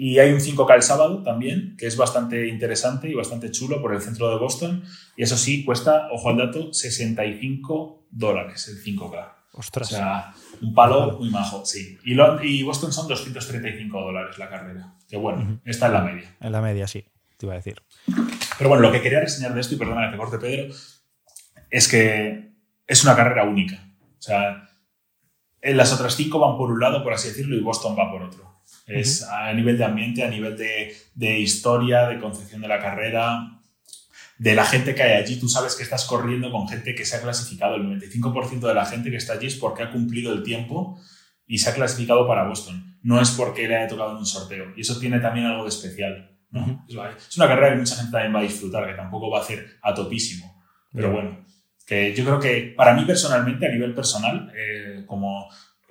Speaker 2: Y hay un 5K el sábado también, que es bastante interesante y bastante chulo por el centro de Boston. Y eso sí, cuesta, ojo al dato, 65 dólares el 5K.
Speaker 1: Ostras.
Speaker 2: O sea, un palo muy majo, sí. Y, y Boston son 235 dólares la carrera. Que bueno, está en la media.
Speaker 1: En la media, sí, te iba a decir.
Speaker 2: Pero bueno, lo que quería reseñar de esto, y perdona que te corte, Pedro, es que es una carrera única. O sea, en las otras cinco van por un lado, por así decirlo, y Boston va por otro. Es a nivel de ambiente, a nivel de, de, historia, de concepción de la carrera, de la gente que hay allí. Tú sabes que estás corriendo con gente que se ha clasificado. El 95% de la gente que está allí es porque ha cumplido el tiempo y se ha clasificado para Boston. No es porque le haya tocado en un sorteo. Y eso tiene también algo de especial. Es una carrera que mucha gente también va a disfrutar, que tampoco va a ser a topísimo. Pero bueno, que yo creo que para mí personalmente, a nivel personal, eh, como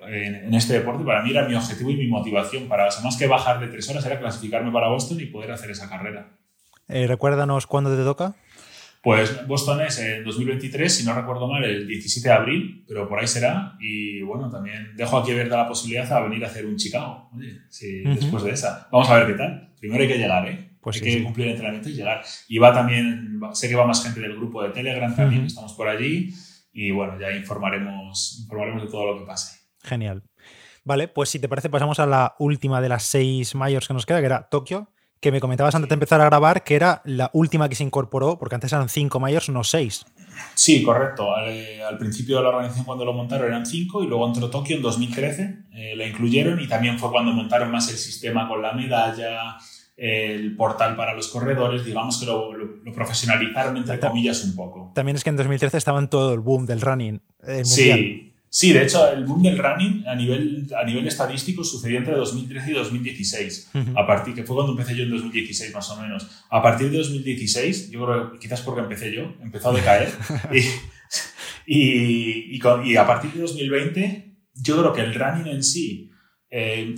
Speaker 2: en, este deporte, para mí era mi objetivo y mi motivación para, más que bajar de tres horas, era clasificarme para Boston y poder hacer esa carrera.
Speaker 1: Eh, recuérdanos cuándo te toca.
Speaker 2: Pues Boston es en 2023, si no recuerdo mal, el 17 de abril, pero por ahí será. Y bueno, también dejo aquí abierta la posibilidad a venir a hacer un Chicago. Oye, sí, después de esa. Vamos a ver qué tal. Primero hay que llegar, ¿eh? Pues hay que cumplir el entrenamiento y llegar. Y va también, sé que va más gente del grupo de Telegram también, estamos por allí. Y bueno, ya informaremos, informaremos de todo lo que pase.
Speaker 1: Genial. Vale, pues si te parece, pasamos a la última de las seis mayores que nos queda, que era Tokio que me comentabas antes de empezar a grabar que era la última que se incorporó, porque antes eran cinco mayores, no seis.
Speaker 2: Sí, correcto. Al, principio de la organización cuando lo montaron eran cinco y luego entró Tokio en 2013, eh, la incluyeron y también fue cuando montaron más el sistema con la medalla, el portal para los corredores, digamos que lo, profesionalizaron entre comillas un poco.
Speaker 1: También es que en 2013 estaba en todo el boom del running.
Speaker 2: Eh, sí, Sí, de hecho, el boom del running a nivel, a nivel estadístico sucedió entre 2013 y 2016, a partir, que fue cuando empecé yo en 2016 más o menos. A partir de 2016, yo creo quizás porque empecé yo, empezó a decaer. y, y, a partir de 2020, yo creo que el running en sí eh,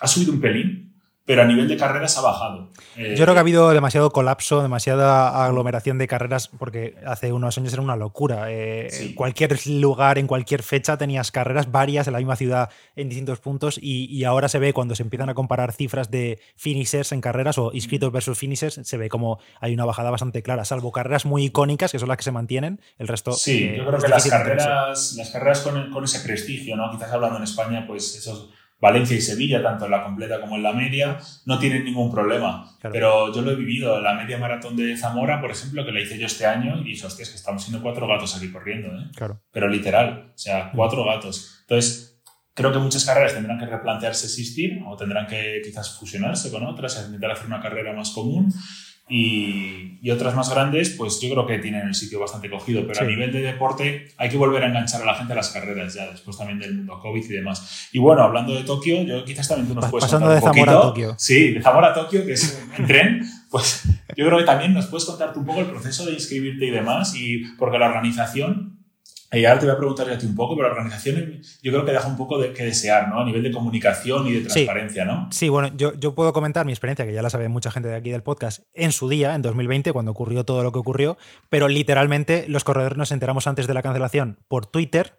Speaker 2: ha subido un pelín, pero a nivel de carreras ha bajado.
Speaker 1: Eh, Yo creo que ha habido demasiado colapso, demasiada aglomeración de carreras, porque hace unos años era una locura. Eh, en cualquier lugar, en cualquier fecha, tenías carreras varias en la misma ciudad en distintos puntos y, ahora se ve cuando se empiezan a comparar cifras de finishers en carreras o inscritos versus finishers, se ve como hay una bajada bastante clara, salvo carreras muy icónicas, que son las que se mantienen, el resto...
Speaker 2: Sí, eh, yo creo que las carreras, las carreras con, con, ese prestigio, ¿no? quizás hablando en España, pues esos Valencia y Sevilla, tanto en la completa como en la media, no tienen ningún problema. Pero yo lo he vivido, la media maratón de Zamora, por ejemplo, que la hice yo este año, y dije, hostia, es que estamos siendo cuatro gatos aquí corriendo, ¿eh?
Speaker 1: Claro.
Speaker 2: Pero literal, o sea, cuatro gatos. Entonces, Creo que muchas carreras tendrán que replantearse existir o tendrán que quizás fusionarse con otras, intentar hacer una carrera más común. Y, y, otras más grandes, pues yo creo que tienen el sitio bastante cogido, pero a nivel de deporte hay que volver a enganchar a la gente a las carreras ya, después también del mundo COVID y demás. Y bueno, hablando de Tokio, yo quizás también tú nos puedes
Speaker 1: Pasando de Zamora a Tokio.
Speaker 2: Sí, de Zamora a Tokio, que es en tren, pues yo creo que también nos puedes contarte un poco el proceso de inscribirte y demás, y porque la organización y ahora te voy a preguntar a ti un poco, pero la organización yo creo que deja un poco de que desear, ¿no? A nivel de comunicación y de transparencia, ¿no?
Speaker 1: Sí, bueno, yo, yo puedo comentar mi experiencia, que ya la sabe mucha gente de aquí del podcast, en su día, en 2020, cuando ocurrió todo lo que ocurrió, pero literalmente los corredores nos enteramos antes de la cancelación por Twitter,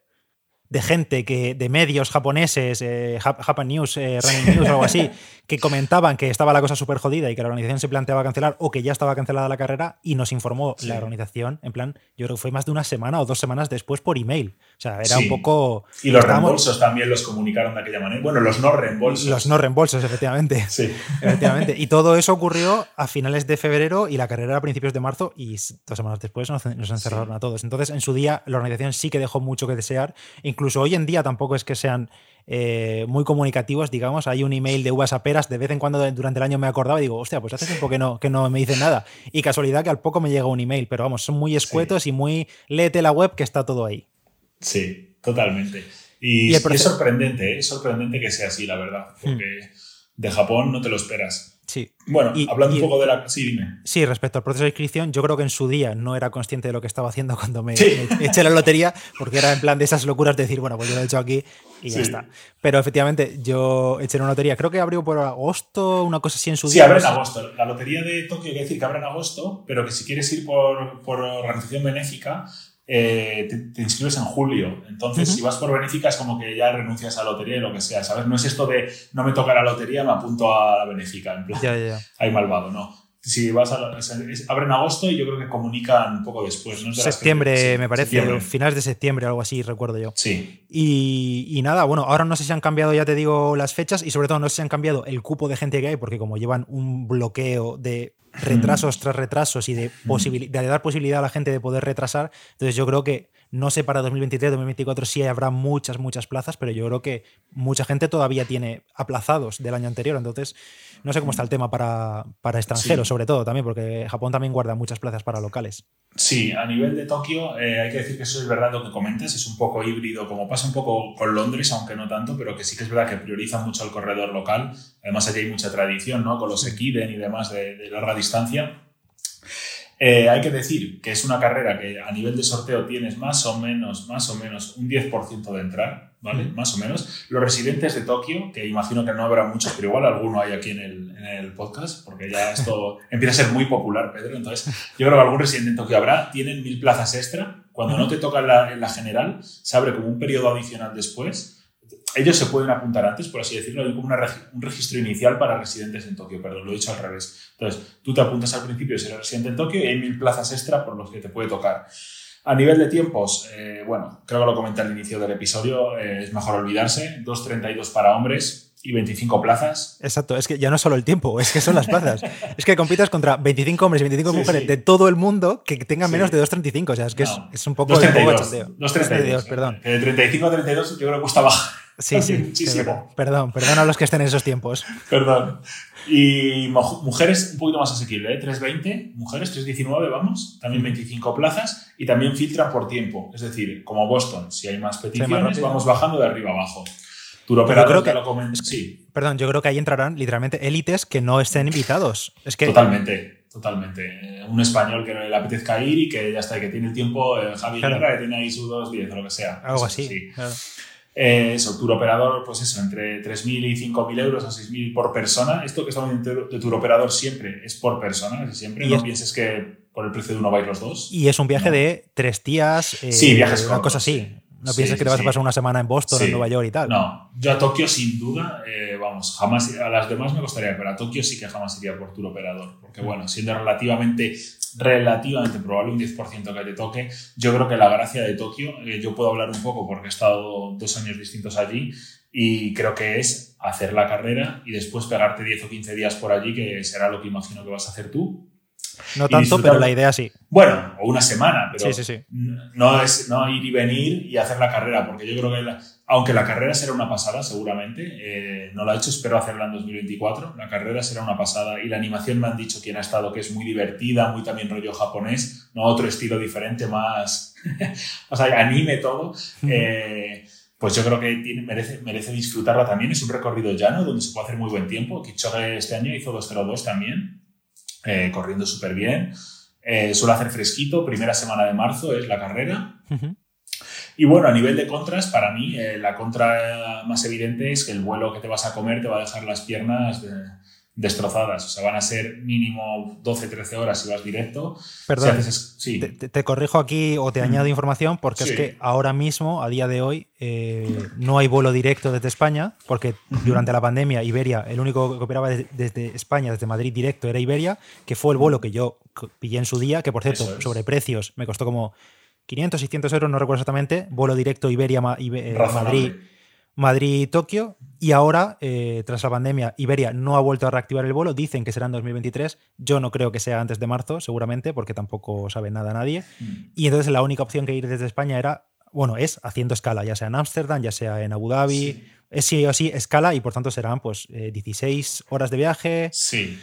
Speaker 1: de gente que, de medios japoneses, eh, Japan News, eh, Running News o algo así, que comentaban que estaba la cosa súper jodida y que la organización se planteaba cancelar o que ya estaba cancelada la carrera y nos informó la organización, en plan, yo creo que fue más de una semana o dos semanas después por email. O sea, era un poco...
Speaker 2: Y los reembolsos también los comunicaron de aquella manera. Bueno, los no reembolsos.
Speaker 1: Los no reembolsos, efectivamente.
Speaker 2: Sí.
Speaker 1: efectivamente. Y todo eso ocurrió a finales de febrero y la carrera a principios de marzo y dos semanas después nos, encerraron a todos. Entonces, en su día, la organización sí que dejó mucho que desear. Incluso hoy en día tampoco es que sean eh, muy comunicativos, digamos. Hay un email de uvas peras, de vez en cuando durante el año me acordaba y digo, hostia, pues hace tiempo que no, que no me dicen nada. Y casualidad que al poco me llega un email, pero vamos, son muy escuetos y muy léete la web que está todo ahí.
Speaker 2: Sí, totalmente. Y, es sorprendente, ¿eh? es sorprendente que sea así, la verdad, porque hmm. de Japón no te lo esperas.
Speaker 1: Sí.
Speaker 2: Bueno, hablando un poco de la. Sí, dime.
Speaker 1: Sí, respecto al proceso de inscripción, yo creo que en su día no era consciente de lo que estaba haciendo cuando me, eché la lotería, porque era en plan de esas locuras de decir, bueno, pues yo lo he hecho aquí y ya está. Pero efectivamente, yo eché una lotería, creo que abrió por agosto, una cosa así en su día.
Speaker 2: Sí, abre en agosto. La lotería de Tokio quiere decir que abre en agosto, pero que si quieres ir por, por organización benéfica, eh, te, inscribes en julio. Entonces, si vas por benéfica, es como que ya renuncias a la lotería y lo que sea, ¿sabes? No es esto de no me toca la lotería, me apunto a la benéfica. En plan,
Speaker 1: ya, ya.
Speaker 2: Hay malvado, no. Si vas a. abren agosto y yo creo que comunican un poco después. ¿no?
Speaker 1: septiembre, me parece, finales de septiembre, algo así, recuerdo yo.
Speaker 2: Sí.
Speaker 1: Y, y, nada, bueno, ahora no sé si han cambiado, ya te digo, las fechas y sobre todo no sé si han cambiado el cupo de gente que hay, porque como llevan un bloqueo de retrasos tras retrasos y de, de dar posibilidad a la gente de poder retrasar. Entonces yo creo que, no sé para 2023, 2024 si habrá muchas, muchas plazas, pero yo creo que mucha gente todavía tiene aplazados del año anterior. Entonces, no sé cómo está el tema para, para extranjeros, sobre todo también, porque Japón también guarda muchas plazas para locales.
Speaker 2: Sí, a nivel de Tokio, eh, hay que decir que eso es verdad lo que comentas, es un poco híbrido, como pasa un poco con Londres, aunque no tanto, pero que sí que es verdad que prioriza mucho el corredor local. Además, allí hay mucha tradición, ¿no? Con los Ekiden y demás de, de larga distancia. Eh, hay que decir que es una carrera que a nivel de sorteo tienes más o menos, más o menos un 10% de entrar, ¿vale? Más o menos. Los residentes de Tokio, que imagino que no habrá muchos, pero igual alguno hay aquí en el, en el podcast, porque ya esto empieza a ser muy popular, Pedro. Entonces, yo creo que algún residente en Tokio habrá. Tienen mil plazas extra. Cuando no te toca la, en la general, se abre como un periodo adicional después ellos se pueden apuntar antes, por así decirlo, hay como un registro inicial para residentes en Tokio, perdón, lo he dicho al revés. Entonces, tú te apuntas al principio de ser residente en Tokio y hay mil plazas extra por los que te puede tocar. A nivel de tiempos, eh, bueno, creo que lo comenté al inicio del episodio, eh, es mejor olvidarse, 2.32 para hombres y 25 plazas.
Speaker 1: Exacto, es que ya no es solo el tiempo, es que son las plazas. es que compitas contra 25 hombres y 25 mujeres de todo el mundo que tengan menos de 2.35, o sea, es que es, un poco...
Speaker 2: 2.32, 2.32, perdón. de 35 a 32 yo creo que cuesta bajar.
Speaker 1: Sí, sí. Muchísimo. Perdón, perdón a los que estén en esos tiempos.
Speaker 2: Perdón. Y mujeres un poquito más asequible, ¿eh? 320, mujeres 319, vamos, también 25 plazas y también filtran por tiempo. Es decir, como Boston, si hay más peticiones, vamos bajando de arriba abajo. Turoperador que, lo comen... sí.
Speaker 1: Perdón, yo creo que ahí entrarán literalmente élites que no estén invitados. Es que...
Speaker 2: Totalmente, totalmente. Un español que le apetezca ir y que ya está, que tiene el tiempo, eh, Javi Guerra, que tiene ahí su 2.10 o lo que sea.
Speaker 1: Algo así. Sí.
Speaker 2: Eh, eso, tour operador, pues eso, entre 3.000 y 5.000 euros a 6.000 por persona. Esto que estamos de tour operador siempre es por persona, casi siempre. Y no pienses que por el precio de uno vais los dos.
Speaker 1: Y es un viaje de tres días.
Speaker 2: Eh, sí, viajes
Speaker 1: Una cosa así. No pienses que te vas a pasar una semana en Boston, en Nueva York y tal.
Speaker 2: No, yo a Tokio sin duda, eh, vamos, jamás, a las demás me costaría, pero a Tokio sí que jamás iría por tour operador. Porque bueno, siendo relativamente relativamente probable, un 10% que te toque. Yo creo que la gracia de Tokio, eh, yo puedo hablar un poco porque he estado dos años distintos allí y creo que es hacer la carrera y después pegarte 10 o 15 días por allí, que será lo que imagino que vas a hacer tú.
Speaker 1: No tanto, pero la idea sí.
Speaker 2: Bueno, o una semana, pero
Speaker 1: sí, sí, sí.
Speaker 2: No es no ir y venir y hacer la carrera, porque yo creo que, aunque la carrera será una pasada, seguramente, eh, no la he hecho, espero hacerla en 2024, la carrera será una pasada y la animación me han dicho quien ha estado que es muy divertida, muy también rollo japonés, no otro estilo diferente, más, o sea, anime todo. Eh, pues yo creo que merece, merece disfrutarla también. Es un recorrido llano donde se puede hacer muy buen tiempo. Kichoge este año hizo 2.02 también, eh, corriendo súper bien. Eh, suele hacer fresquito, primera semana de marzo es la carrera. Y bueno, a nivel de contras, para mí eh, la contra más evidente es que el vuelo que te vas a comer te va a dejar las piernas destrozadas. O sea, van a ser mínimo 12-13 horas si vas directo.
Speaker 1: Perdón, te, corrijo aquí o te añado información porque es que ahora mismo, a día de hoy, eh, no hay vuelo directo desde España porque durante la pandemia Iberia, el único que operaba desde España, desde Madrid directo era Iberia, que fue el vuelo que yo pillé en su día, que por cierto, sobre precios me costó como 500, 600 euros, no recuerdo exactamente, vuelo directo Iberia, eh, Madrid. Madrid-Tokio y ahora, eh, tras la pandemia, Iberia no ha vuelto a reactivar el vuelo. Dicen que será en 2023. Yo no creo que sea antes de marzo, seguramente, porque tampoco sabe nada nadie. Mm. Y entonces la única opción que ir desde España era, bueno, es haciendo escala, ya sea en Ámsterdam, ya sea en Abu Dhabi. Es sí o sí escala y por tanto serán pues 16 eh, horas de viaje.
Speaker 2: Sí.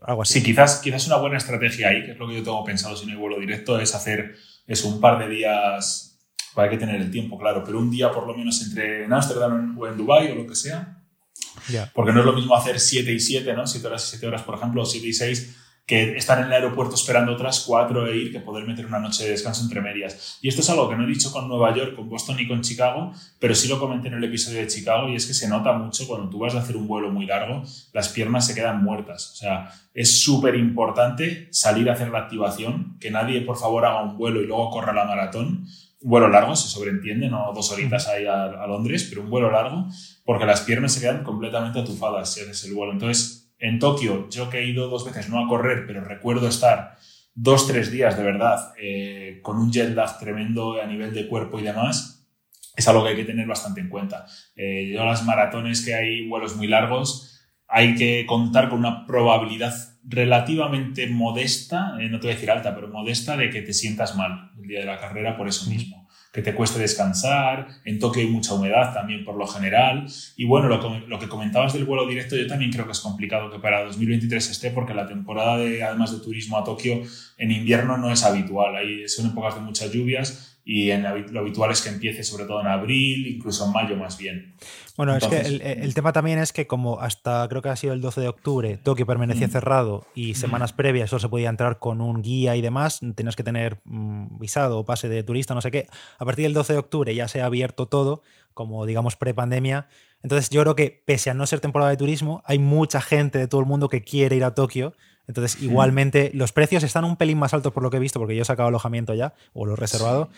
Speaker 1: Algo así.
Speaker 2: Sí, quizás, quizás una buena estrategia ahí, que es lo que yo tengo pensado si no hay vuelo directo, es hacer es un par de días hay que tener el tiempo, claro, pero un día por lo menos entre en Ámsterdam o en Dubái o lo que sea. Porque no es lo mismo hacer 7 y 7, ¿no? 7 horas y 7 horas, por ejemplo, o 7 y 6, que estar en el aeropuerto esperando otras 4 e ir, que poder meter una noche de descanso entre medias. Y esto es algo que no he dicho con Nueva York, con Boston y con Chicago, pero sí lo comenté en el episodio de Chicago y es que se nota mucho cuando tú vas a hacer un vuelo muy largo, las piernas se quedan muertas. O sea, es súper importante salir a hacer la activación, que nadie por favor haga un vuelo y luego corra la maratón, vuelo largo, se sobreentiende, no dos horitas ahí a, Londres, pero un vuelo largo, porque las piernas se quedan completamente atufadas si haces el vuelo. Entonces, en Tokio, yo que he ido dos veces, no a correr, pero recuerdo estar dos, tres días de verdad eh, con un jet lag tremendo a nivel de cuerpo y demás, es algo que hay que tener bastante en cuenta. Eh, yo las maratones que hay vuelos muy largos, hay que contar con una probabilidad relativamente modesta, eh, no te voy a decir alta, pero modesta, de que te sientas mal el día de la carrera por eso mismo. Que te cueste descansar, en Tokio hay mucha humedad también por lo general. Y bueno, lo, que comentabas del vuelo directo, yo también creo que es complicado que para 2023 esté, porque la temporada, de, además de turismo a Tokio, en invierno no es habitual. Hay, son épocas de muchas lluvias y en, lo habitual es que empiece sobre todo en abril, incluso en mayo más bien.
Speaker 1: Bueno, es que el, tema también es que como hasta creo que ha sido el 12 de octubre, Tokio permanecía mm. cerrado y mm. semanas previas solo se podía entrar con un guía y demás, tenías que tener mm, visado o pase de turista, no sé qué. A partir del 12 de octubre ya se ha abierto todo, como digamos pre-pandemia. Entonces yo creo que pese a no ser temporada de turismo, hay mucha gente de todo el mundo que quiere ir a Tokio. Entonces, igualmente, los precios están un pelín más altos por lo que he visto, porque yo he sacado alojamiento ya, o lo he reservado.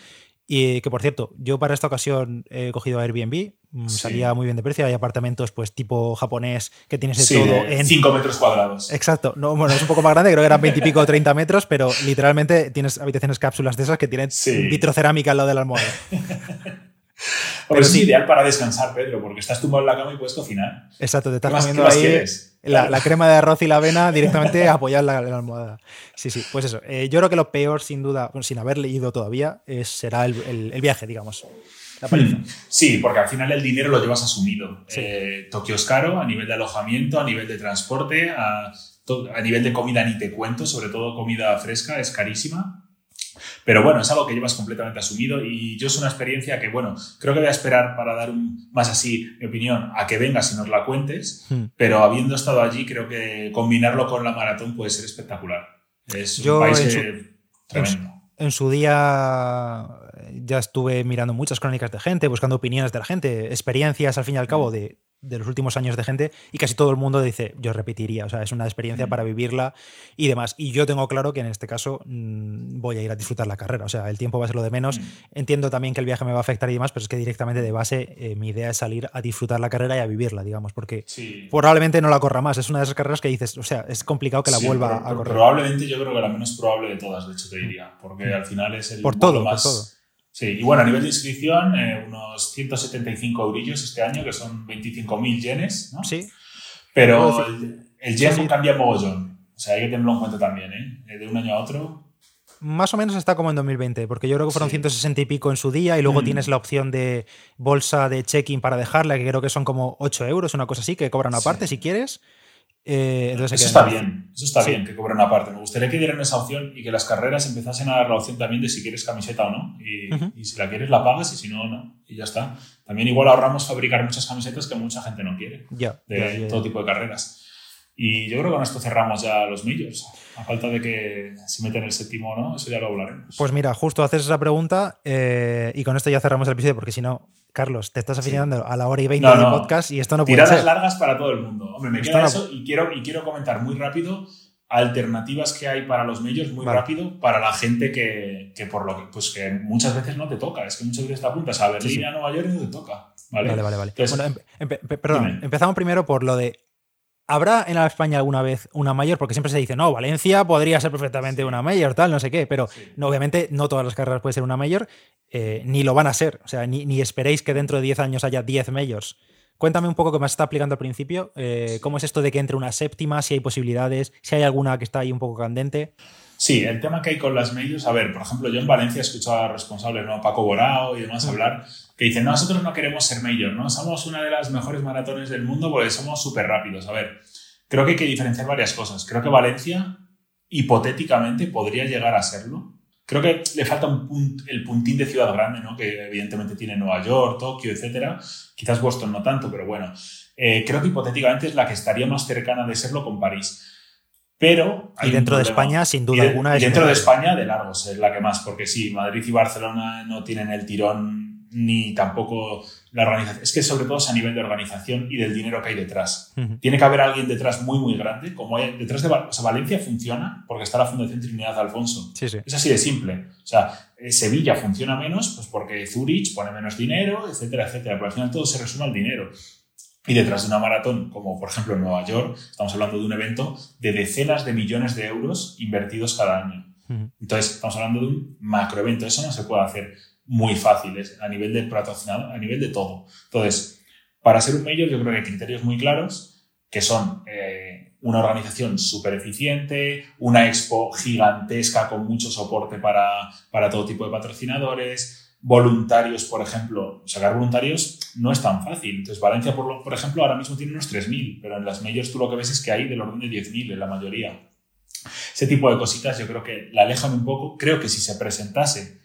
Speaker 1: Y que por cierto, yo para esta ocasión he cogido Airbnb, mm, salía muy bien de precio, hay apartamentos pues tipo japonés que tienes de todo
Speaker 2: en 5 metros cuadrados.
Speaker 1: Exacto, no, bueno, es un poco más grande, creo que eran 20 y pico o 30 metros, pero literalmente tienes habitaciones cápsulas de esas que tienen vitrocerámica al lado de la almohada.
Speaker 2: Pero es ideal para descansar, Pedro, porque estás tumbado en la cama y puedes cocinar.
Speaker 1: Exacto, te estás comiendo ahí la, crema de arroz y la avena directamente apoyada en la, almohada. Sí, sí, pues eso. Eh, yo creo que lo peor, sin duda, sin haber leído todavía, es, será el, viaje, digamos. La
Speaker 2: hmm. Sí, porque al final el dinero lo llevas asumido. Eh, Tokio es caro a nivel de alojamiento, a nivel de transporte, a, a nivel de comida ni te cuento, sobre todo comida fresca, es carísima. Pero bueno, es algo que llevas completamente asumido y yo es una experiencia que, bueno, creo que voy a esperar para dar un, más así mi opinión a que vengas y nos la cuentes, hmm. pero habiendo estado allí, creo que combinarlo con la maratón puede ser espectacular. Es un país tremendo.
Speaker 1: En su día ya estuve mirando muchas crónicas de gente, buscando opiniones de la gente, experiencias al fin y al cabo hmm. de de los últimos años de gente y casi todo el mundo dice, yo repetiría, o sea, es una experiencia para vivirla y demás. Y yo tengo claro que en este caso mm, voy a ir a disfrutar la carrera, o sea, el tiempo va a ser lo de menos. Entiendo también que el viaje me va a afectar y demás, pero es que directamente de base eh, mi idea es salir a disfrutar la carrera y a vivirla, digamos, porque probablemente no la corra más. Es una de esas carreras que dices, o sea, es complicado que la vuelva a correr.
Speaker 2: Probablemente yo creo que la menos probable de todas, de hecho te diría, porque al final es el
Speaker 1: por todo, más... Por todo
Speaker 2: Sí, y bueno, a nivel de inscripción, eh, unos 175 eurillos este año, que son 25.000 yenes, ¿no?
Speaker 1: Sí.
Speaker 2: Pero el, yen cambia mogollón. O sea, hay que tenerlo en cuenta también, ¿eh? De un año a otro.
Speaker 1: Más o menos está como en 2020, porque yo creo que fueron 160 y pico en su día y luego mm. tienes la opción de bolsa de check-in para dejarla, que creo que son como 8 euros, una cosa así, que cobran aparte si quieres.
Speaker 2: Eh, eso está bien, eso está bien que cobren aparte. Me gustaría que dieran esa opción y que las carreras empezasen a dar la opción también de si quieres camiseta o no. Y, si la quieres la pagas y si no, no. Y ya está. También igual ahorramos fabricar muchas camisetas que mucha gente no quiere. de todo tipo de carreras. Y yo creo que con esto cerramos ya los millos. A falta de que si meten el séptimo o no, eso ya lo hablaremos.
Speaker 1: Pues mira, justo haces esa pregunta eh, y con esto ya cerramos el episodio, porque si no, Carlos, te estás aficionando a la hora y veinte de podcast y esto no
Speaker 2: puede
Speaker 1: ser.
Speaker 2: largas para todo el mundo. Hombre, me queda eso y quiero, y quiero comentar muy rápido alternativas que hay para los medios muy rápido para la gente que, que, por lo que pues que muchas veces no te toca es que muchas veces te apuntas a Berlín a Nueva York y no te toca vale
Speaker 1: vale vale, perdón empezamos primero por lo de ¿Habrá en España alguna vez una mayor? Porque siempre se dice, no, Valencia podría ser perfectamente una mayor, tal, no sé qué, pero no, obviamente no todas las carreras pueden ser una mayor, eh, ni lo van a ser. O sea, ni, esperéis que dentro de 10 años haya 10 mayors. Cuéntame un poco que me está explicando al principio, eh, cómo es esto de que entre una séptima, si hay posibilidades, si hay alguna que está ahí un poco candente.
Speaker 2: Sí, el tema que hay con las medios, a ver, por ejemplo, yo en Valencia he escuchado a responsables, ¿no? Paco Borao y demás, hablar que dicen, nosotros no queremos ser mayor, ¿no? Somos una de las mejores maratones del mundo porque somos súper rápidos. A ver, creo que hay que diferenciar varias cosas. Creo que Valencia, hipotéticamente, podría llegar a serlo. Creo que le falta un el puntín de ciudad grande, ¿no? Que evidentemente tiene Nueva York, Tokio, etcétera. Quizás Boston no tanto, pero bueno. Eh, creo que hipotéticamente es la que estaría más cercana de serlo con París. Pero.
Speaker 1: Y dentro de España, sin duda alguna.
Speaker 2: Y dentro de España, de largos, es la que más, porque sí, Madrid y Barcelona no tienen el tirón ni tampoco la organización. Es que sobre todo es a nivel de organización y del dinero que hay detrás. Tiene que haber alguien detrás muy, muy grande. Como hay, detrás de o sea, Valencia funciona porque está la Fundación Trinidad Alfonso. Es así de simple. O sea, eh, Sevilla funciona menos pues porque Zurich pone menos dinero, etcétera, etcétera. Pero al final todo se resume al dinero. Y detrás de una maratón, como por ejemplo en Nueva York, estamos hablando de un evento de decenas de millones de euros invertidos cada año. Entonces, estamos hablando de un macroevento. Eso no se puede hacer muy fáciles a nivel de patrocinador, a nivel de todo. Entonces, para ser un mayor, yo creo que hay criterios muy claros que son eh, una organización súper eficiente, una expo gigantesca con mucho soporte para, para todo tipo de patrocinadores, voluntarios, por ejemplo, sacar voluntarios no es tan fácil. Entonces, Valencia, por, por ejemplo, ahora mismo tiene unos 3.000, pero en las majors tú lo que ves es que hay del orden de 10.000 en la mayoría. Ese tipo de cositas yo creo que la alejan un poco. Creo que si se presentase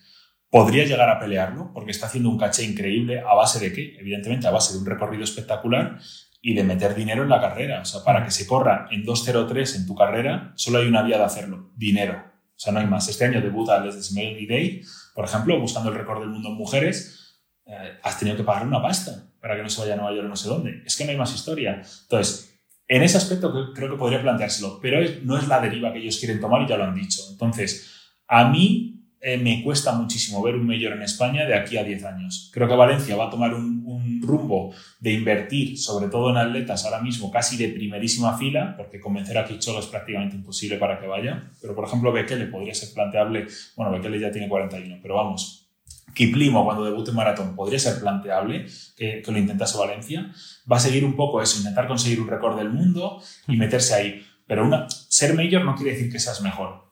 Speaker 2: podría llegar a pelearlo, porque está haciendo un caché increíble a base de qué? Evidentemente a base de un recorrido espectacular y de meter dinero en la carrera. O sea, para que se corra en 2.03 en tu carrera, solo hay una vía de hacerlo, dinero. O sea, no hay más. Este año debuta desde Smiley Day, por ejemplo, buscando el récord del mundo en mujeres, eh, has tenido que pagar una pasta para que no se vaya a Nueva York no sé dónde. Es que no hay más historia. Entonces, en ese aspecto creo que podría planteárselo, pero no es la deriva que ellos quieren tomar y ya lo han dicho. Entonces, a mí eh, me cuesta muchísimo ver un mayor en España de aquí a 10 años. Creo que Valencia va a tomar un, rumbo de invertir, sobre todo en atletas, ahora mismo casi de primerísima fila, porque convencer a Kichola es prácticamente imposible para que vaya. Pero, por ejemplo, Bekele podría ser planteable. Bueno, Bekele ya tiene 41, pero vamos. Kiplimo, cuando debute en maratón, podría ser planteable que, que lo intentase Valencia. Va a seguir un poco eso, intentar conseguir un récord del mundo y meterse ahí. Pero una, ser mayor no quiere decir que seas mejor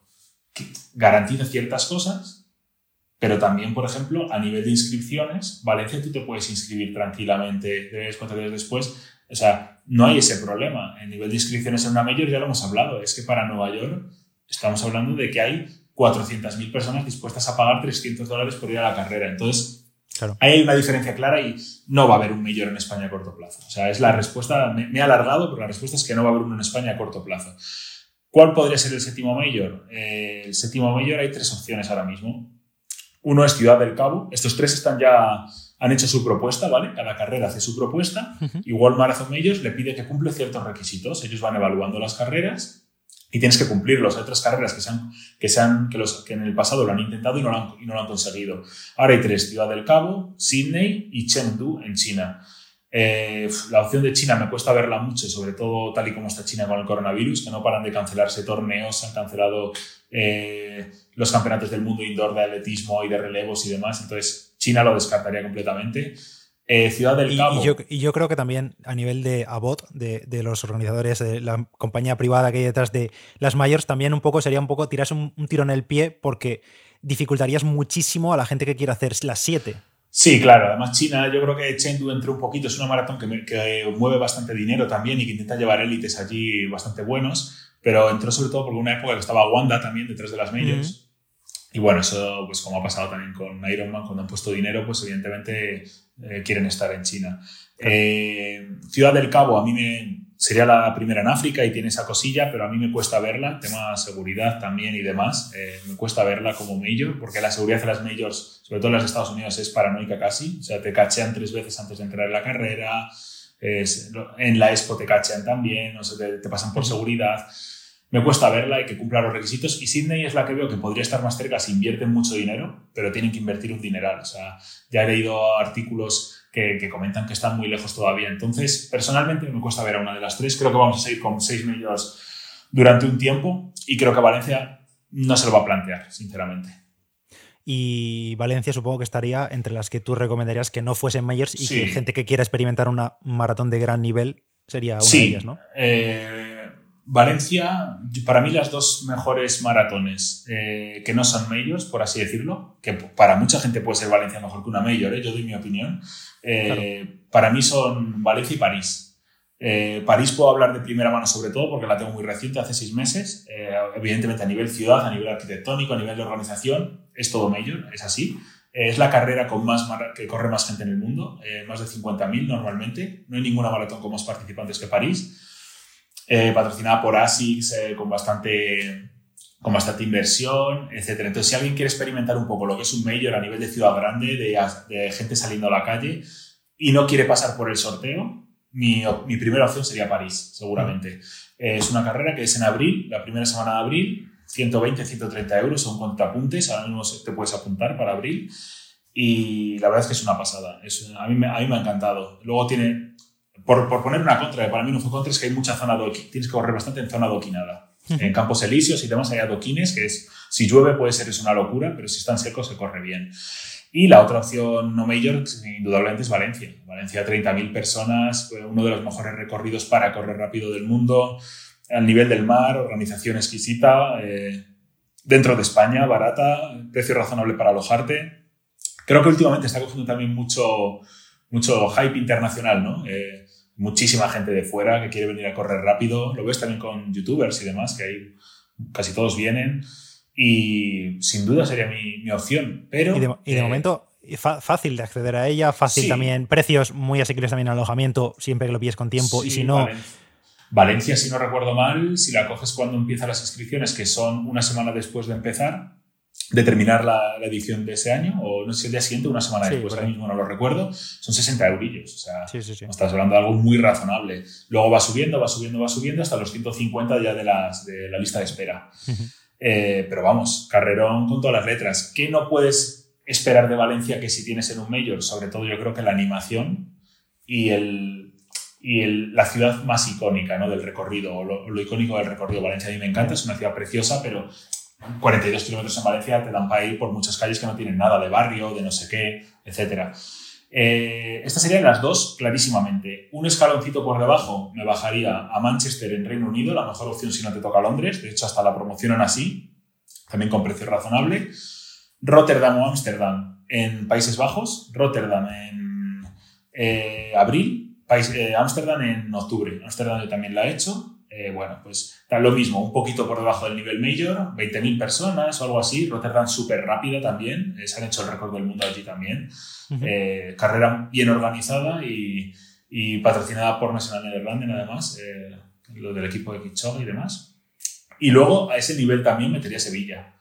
Speaker 2: garantiza ciertas cosas, pero también, por ejemplo, a nivel de inscripciones, Valencia tú te puedes inscribir tranquilamente tres, cuatro días después. O sea, no hay ese problema. En nivel de inscripciones en una mayor ya lo hemos hablado. Es que para Nueva York estamos hablando de que hay 400.000 personas dispuestas a pagar 300 dólares por ir a la carrera. Entonces, claro. ahí hay una diferencia clara y no va a haber un mayor en España a corto plazo. O sea, es la respuesta, me, me he alargado, pero la respuesta es que no va a haber uno en España a corto plazo. ¿Cuál podría ser el séptimo mayor? Eh, el séptimo mayor hay tres opciones ahora mismo. Uno es Ciudad del Cabo. Estos tres están ya, han hecho su propuesta, ¿vale? Cada carrera hace su propuesta. Igual Marathon Majors le pide que cumple ciertos requisitos. Ellos van evaluando las carreras y tienes que cumplirlos. Hay otras carreras que, sean, que, sean, que, los, que en el pasado lo han intentado y no lo han, y no lo han conseguido. Ahora hay tres, Ciudad del Cabo, Sydney y Chengdu en China. Eh, la opción de China me cuesta verla mucho, sobre todo tal y como está China con el coronavirus, que no paran de cancelarse torneos, han cancelado eh, los campeonatos del mundo indoor de atletismo y de relevos y demás. Entonces, China lo descartaría completamente. Eh, Ciudad del Cabo.
Speaker 1: Y yo, creo que también a nivel de ABOT, de, de, los organizadores, de la compañía privada que hay detrás de las mayores, también un poco sería un poco tirarse un, tiro en el pie porque dificultarías muchísimo a la gente que quiere hacer las 7.
Speaker 2: Sí, claro. Además, China, yo creo que Chengdu entró un poquito. Es una maratón que, que mueve bastante dinero también y que intenta llevar élites allí bastante buenos. Pero entró sobre todo porque una época que estaba Wanda también detrás de las majors. Y bueno, eso, pues como ha pasado también con Ironman, cuando han puesto dinero, pues evidentemente eh, quieren estar en China. Eh, Ciudad del Cabo, a mí me, sería la primera en África y tiene esa cosilla, pero a mí me cuesta verla, tema seguridad también y demás, eh, me cuesta verla como major, porque la seguridad de las majors, sobre todo en los Estados Unidos, es paranoica casi, o sea, te cachean tres veces antes de entrar en la carrera, en la Expo te cachean también, o sea, te, te pasan por seguridad me cuesta verla y que cumpla los requisitos. Y Sydney es la que veo que podría estar más cerca si invierten mucho dinero, pero tienen que invertir un dineral. O sea, ya he leído artículos que, comentan que están muy lejos todavía. Entonces, personalmente me cuesta ver a una de las tres. Creo que vamos a seguir con seis millones durante un tiempo y creo que Valencia no se lo va a plantear, sinceramente.
Speaker 1: Y Valencia supongo que estaría entre las que tú recomendarías que no fuesen Mayers y que gente que quiera experimentar una maratón de gran nivel sería una de ellas, ¿no?
Speaker 2: Eh, Valencia, para mí las dos mejores maratones eh, que no son majors, por así decirlo, que para mucha gente puede ser Valencia mejor que una major, ¿eh? yo doy mi opinión, eh, para mí son Valencia y París. París puedo hablar de primera mano sobre todo porque la tengo muy reciente, hace seis meses. evidentemente a nivel ciudad, a nivel arquitectónico, a nivel de organización, es todo major, es así. Es la carrera con más que corre más gente en el mundo, más de 50.000 normalmente. No hay ninguna maratón con más participantes que París. Eh, patrocinada por ASICS, eh, con, bastante, con bastante inversión, etc. Entonces, si alguien quiere experimentar un poco lo que es un mayor a nivel de ciudad grande, de, gente saliendo a la calle, y no quiere pasar por el sorteo, mi, mi primera opción sería París, seguramente. es una carrera que es en abril, la primera semana de abril, 120, 130 euros, son contrapuntes, ahora mismo te puedes apuntar para abril. Y la verdad es que es una pasada. Es, a, mí a mí me ha encantado. Luego tiene por, por, poner una contra, para mí no fue contra, es que hay mucha zona tienes que correr bastante en zona adoquinada. En campos elíseos y demás hay adoquines, que es, si llueve puede ser es una locura, pero si están secos se corre bien. Y la otra opción no major, indudablemente, es Valencia. Valencia, 30.000 personas, uno de los mejores recorridos para correr rápido del mundo, al nivel del mar, organización exquisita, eh, dentro de España, barata, precio razonable para alojarte. Creo que últimamente está cogiendo también mucho, mucho hype internacional, ¿no? Eh, muchísima gente de fuera que quiere venir a correr rápido. Lo ves también con youtubers y demás, que hay, casi todos vienen. Y sin duda sería mi, opción. Pero,
Speaker 1: y de, momento, fácil de acceder a ella, fácil también, precios muy asequibles también en alojamiento, siempre que lo pides con tiempo. y si no.
Speaker 2: Valencia, si no recuerdo mal, si la coges cuando empiezan las inscripciones, que son una semana después de empezar, de terminar la, edición de ese año, o no sé si el día siguiente o una semana después, ahora mismo no lo recuerdo, son 60 eurillos. O sea, estás hablando de algo muy razonable. Luego va subiendo, va subiendo, va subiendo hasta los 150 ya de, las, de la lista de espera. Eh, pero vamos, carrerón con todas las letras. ¿Qué no puedes esperar de Valencia que si tienes en un Major? Sobre todo yo creo que la animación y el, y la ciudad más icónica ¿no? del recorrido, o lo, lo, icónico del recorrido. Valencia a mí me encanta, es una ciudad preciosa, pero 42 kilómetros en Valencia te dan para ir por muchas calles que no tienen nada de barrio, de no sé qué, etc. Eh, estas serían las dos clarísimamente. Un escaloncito por debajo me bajaría a Manchester en Reino Unido, la mejor opción si no te toca Londres, de hecho hasta la promocionan así, también con precio razonable. Rotterdam o Ámsterdam en Países Bajos, Rotterdam en eh, abril, eh, Ámsterdam en octubre. Ámsterdam yo también la he hecho, eh, bueno, pues está lo mismo, un poquito por debajo del nivel mayor, 20.000 personas o algo así. Rotterdam súper rápida también, eh, se han hecho el récord del mundo allí también. Eh, carrera bien organizada y, patrocinada por National Nederlanden además, lo del equipo de Kipchoge y demás. Y luego a ese nivel también metería Sevilla.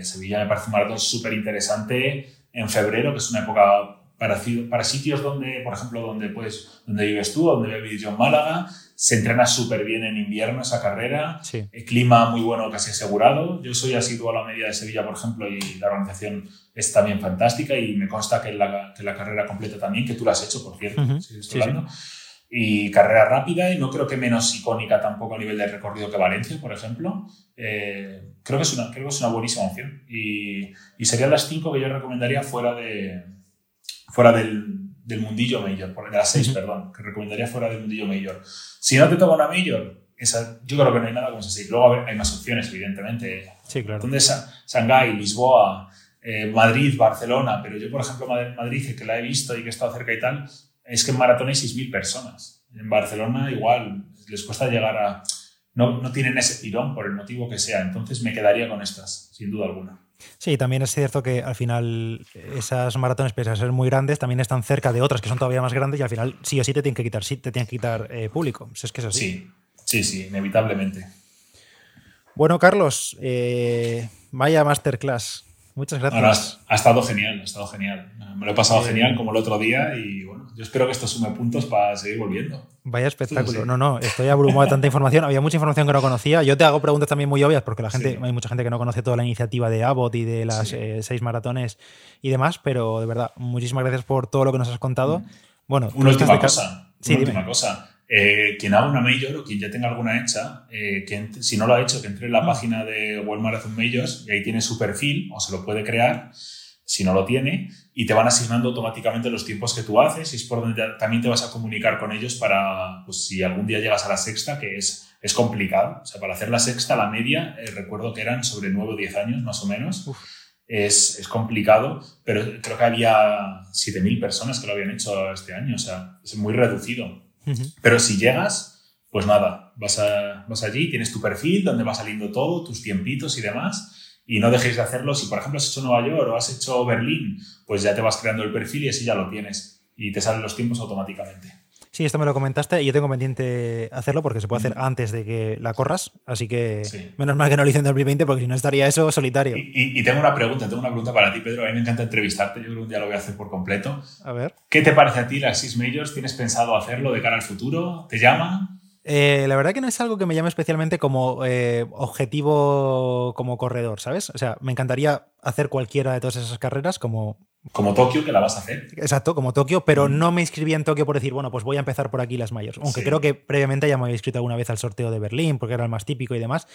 Speaker 2: Sevilla me parece un maratón súper interesante en febrero, que es una época para, para sitios donde, por ejemplo, donde, pues, donde vives tú, donde vives yo en Málaga, se entrena súper bien en invierno esa carrera, el clima muy bueno casi asegurado. Yo soy asiduo a la media de Sevilla, por ejemplo, y la organización es también fantástica y me consta que la, que la carrera completa también, que tú la has hecho, por cierto, Y carrera rápida y no creo que menos icónica tampoco a nivel de recorrido que Valencia, por ejemplo. Eh, creo, que es una, creo que es una buenísima opción. Y, y serían las cinco que yo recomendaría fuera, de, fuera del, del mundillo mayor, de las seis, perdón, que recomendaría fuera del mundillo mayor. Si no te toca una mayor, esa, yo creo que no hay nada como esa Luego hay más opciones, evidentemente.
Speaker 1: Sí, claro.
Speaker 2: Donde Shanghái, Lisboa, eh, Madrid, Barcelona, pero yo, por ejemplo, Madrid, que la he visto y que he estado cerca y tal, es que en maratón hay 6.000 personas. En Barcelona igual les cuesta llegar a... No, no tienen ese tirón por el motivo que sea, entonces me quedaría con estas, sin duda alguna.
Speaker 1: Sí, también es cierto que al final esas maratones, pese a ser muy grandes, también están cerca de otras que son todavía más grandes y al final sí o sí te tienen que quitar, sí, te tienen que quitar eh, público. es que es así.
Speaker 2: Sí, sí, sí, inevitablemente.
Speaker 1: Bueno, Carlos, eh, vaya masterclass. Muchas gracias.
Speaker 2: ha, estado genial, ha estado genial. Me lo he pasado genial como el otro día y bueno, yo espero que esto sume puntos para seguir volviendo.
Speaker 1: Vaya espectáculo. No, no, estoy abrumado de tanta información. Había mucha información que no conocía. Yo te hago preguntas también muy obvias porque la gente, hay mucha gente que no conoce toda la iniciativa de Abbott y de las eh, seis maratones y demás, pero de verdad, muchísimas gracias por todo lo que nos has contado. Mm. Bueno,
Speaker 2: una última cosa. una última cosa. Eh, quien haga una Major o quien ya tenga alguna hecha, eh, si no lo ha hecho, que entre en la mm. página de World Marathon Majors y ahí tiene su perfil o se lo puede crear si no lo tiene y te van asignando automáticamente los tiempos que tú haces y es por donde también te vas a comunicar con ellos para, pues si algún día llegas a la sexta, que es, es complicado. O sea, para hacer la sexta, la media, eh, recuerdo que eran sobre 9 o 10 años más o menos. Es, es, complicado, pero creo que había 7.000 personas que lo habían hecho este año, o sea, es muy reducido. Pero si llegas, pues nada, vas, a, vas allí, tienes tu perfil donde va saliendo todo, tus tiempitos y demás, y no dejéis de hacerlo. Si, por ejemplo, has hecho Nueva York o has hecho Berlín, pues ya te vas creando el perfil y así ya lo tienes y te salen los tiempos automáticamente.
Speaker 1: Sí, esto me lo comentaste y yo tengo pendiente hacerlo porque se puede hacer antes de que la corras, así que menos mal que no lo hice en 2020 porque si no estaría eso solitario.
Speaker 2: Y, tengo una pregunta, tengo una pregunta para ti, Pedro. A mí me encanta entrevistarte, yo creo que un día lo voy a hacer por completo.
Speaker 1: A ver.
Speaker 2: ¿Qué te parece a ti las Six Majors? ¿Tienes pensado hacerlo de cara al futuro? ¿Te llama?
Speaker 1: Eh, la verdad que no es algo que me llame especialmente como eh, objetivo como corredor, ¿sabes? O sea, me encantaría hacer cualquiera de todas esas carreras como
Speaker 2: como Tokio, que la vas a hacer.
Speaker 1: Exacto, como Tokio, pero mm. no me inscribí en Tokio por decir, bueno, pues voy a empezar por aquí las mayores. Aunque creo que previamente ya me había inscrito alguna vez al sorteo de Berlín, porque era el más típico y demás.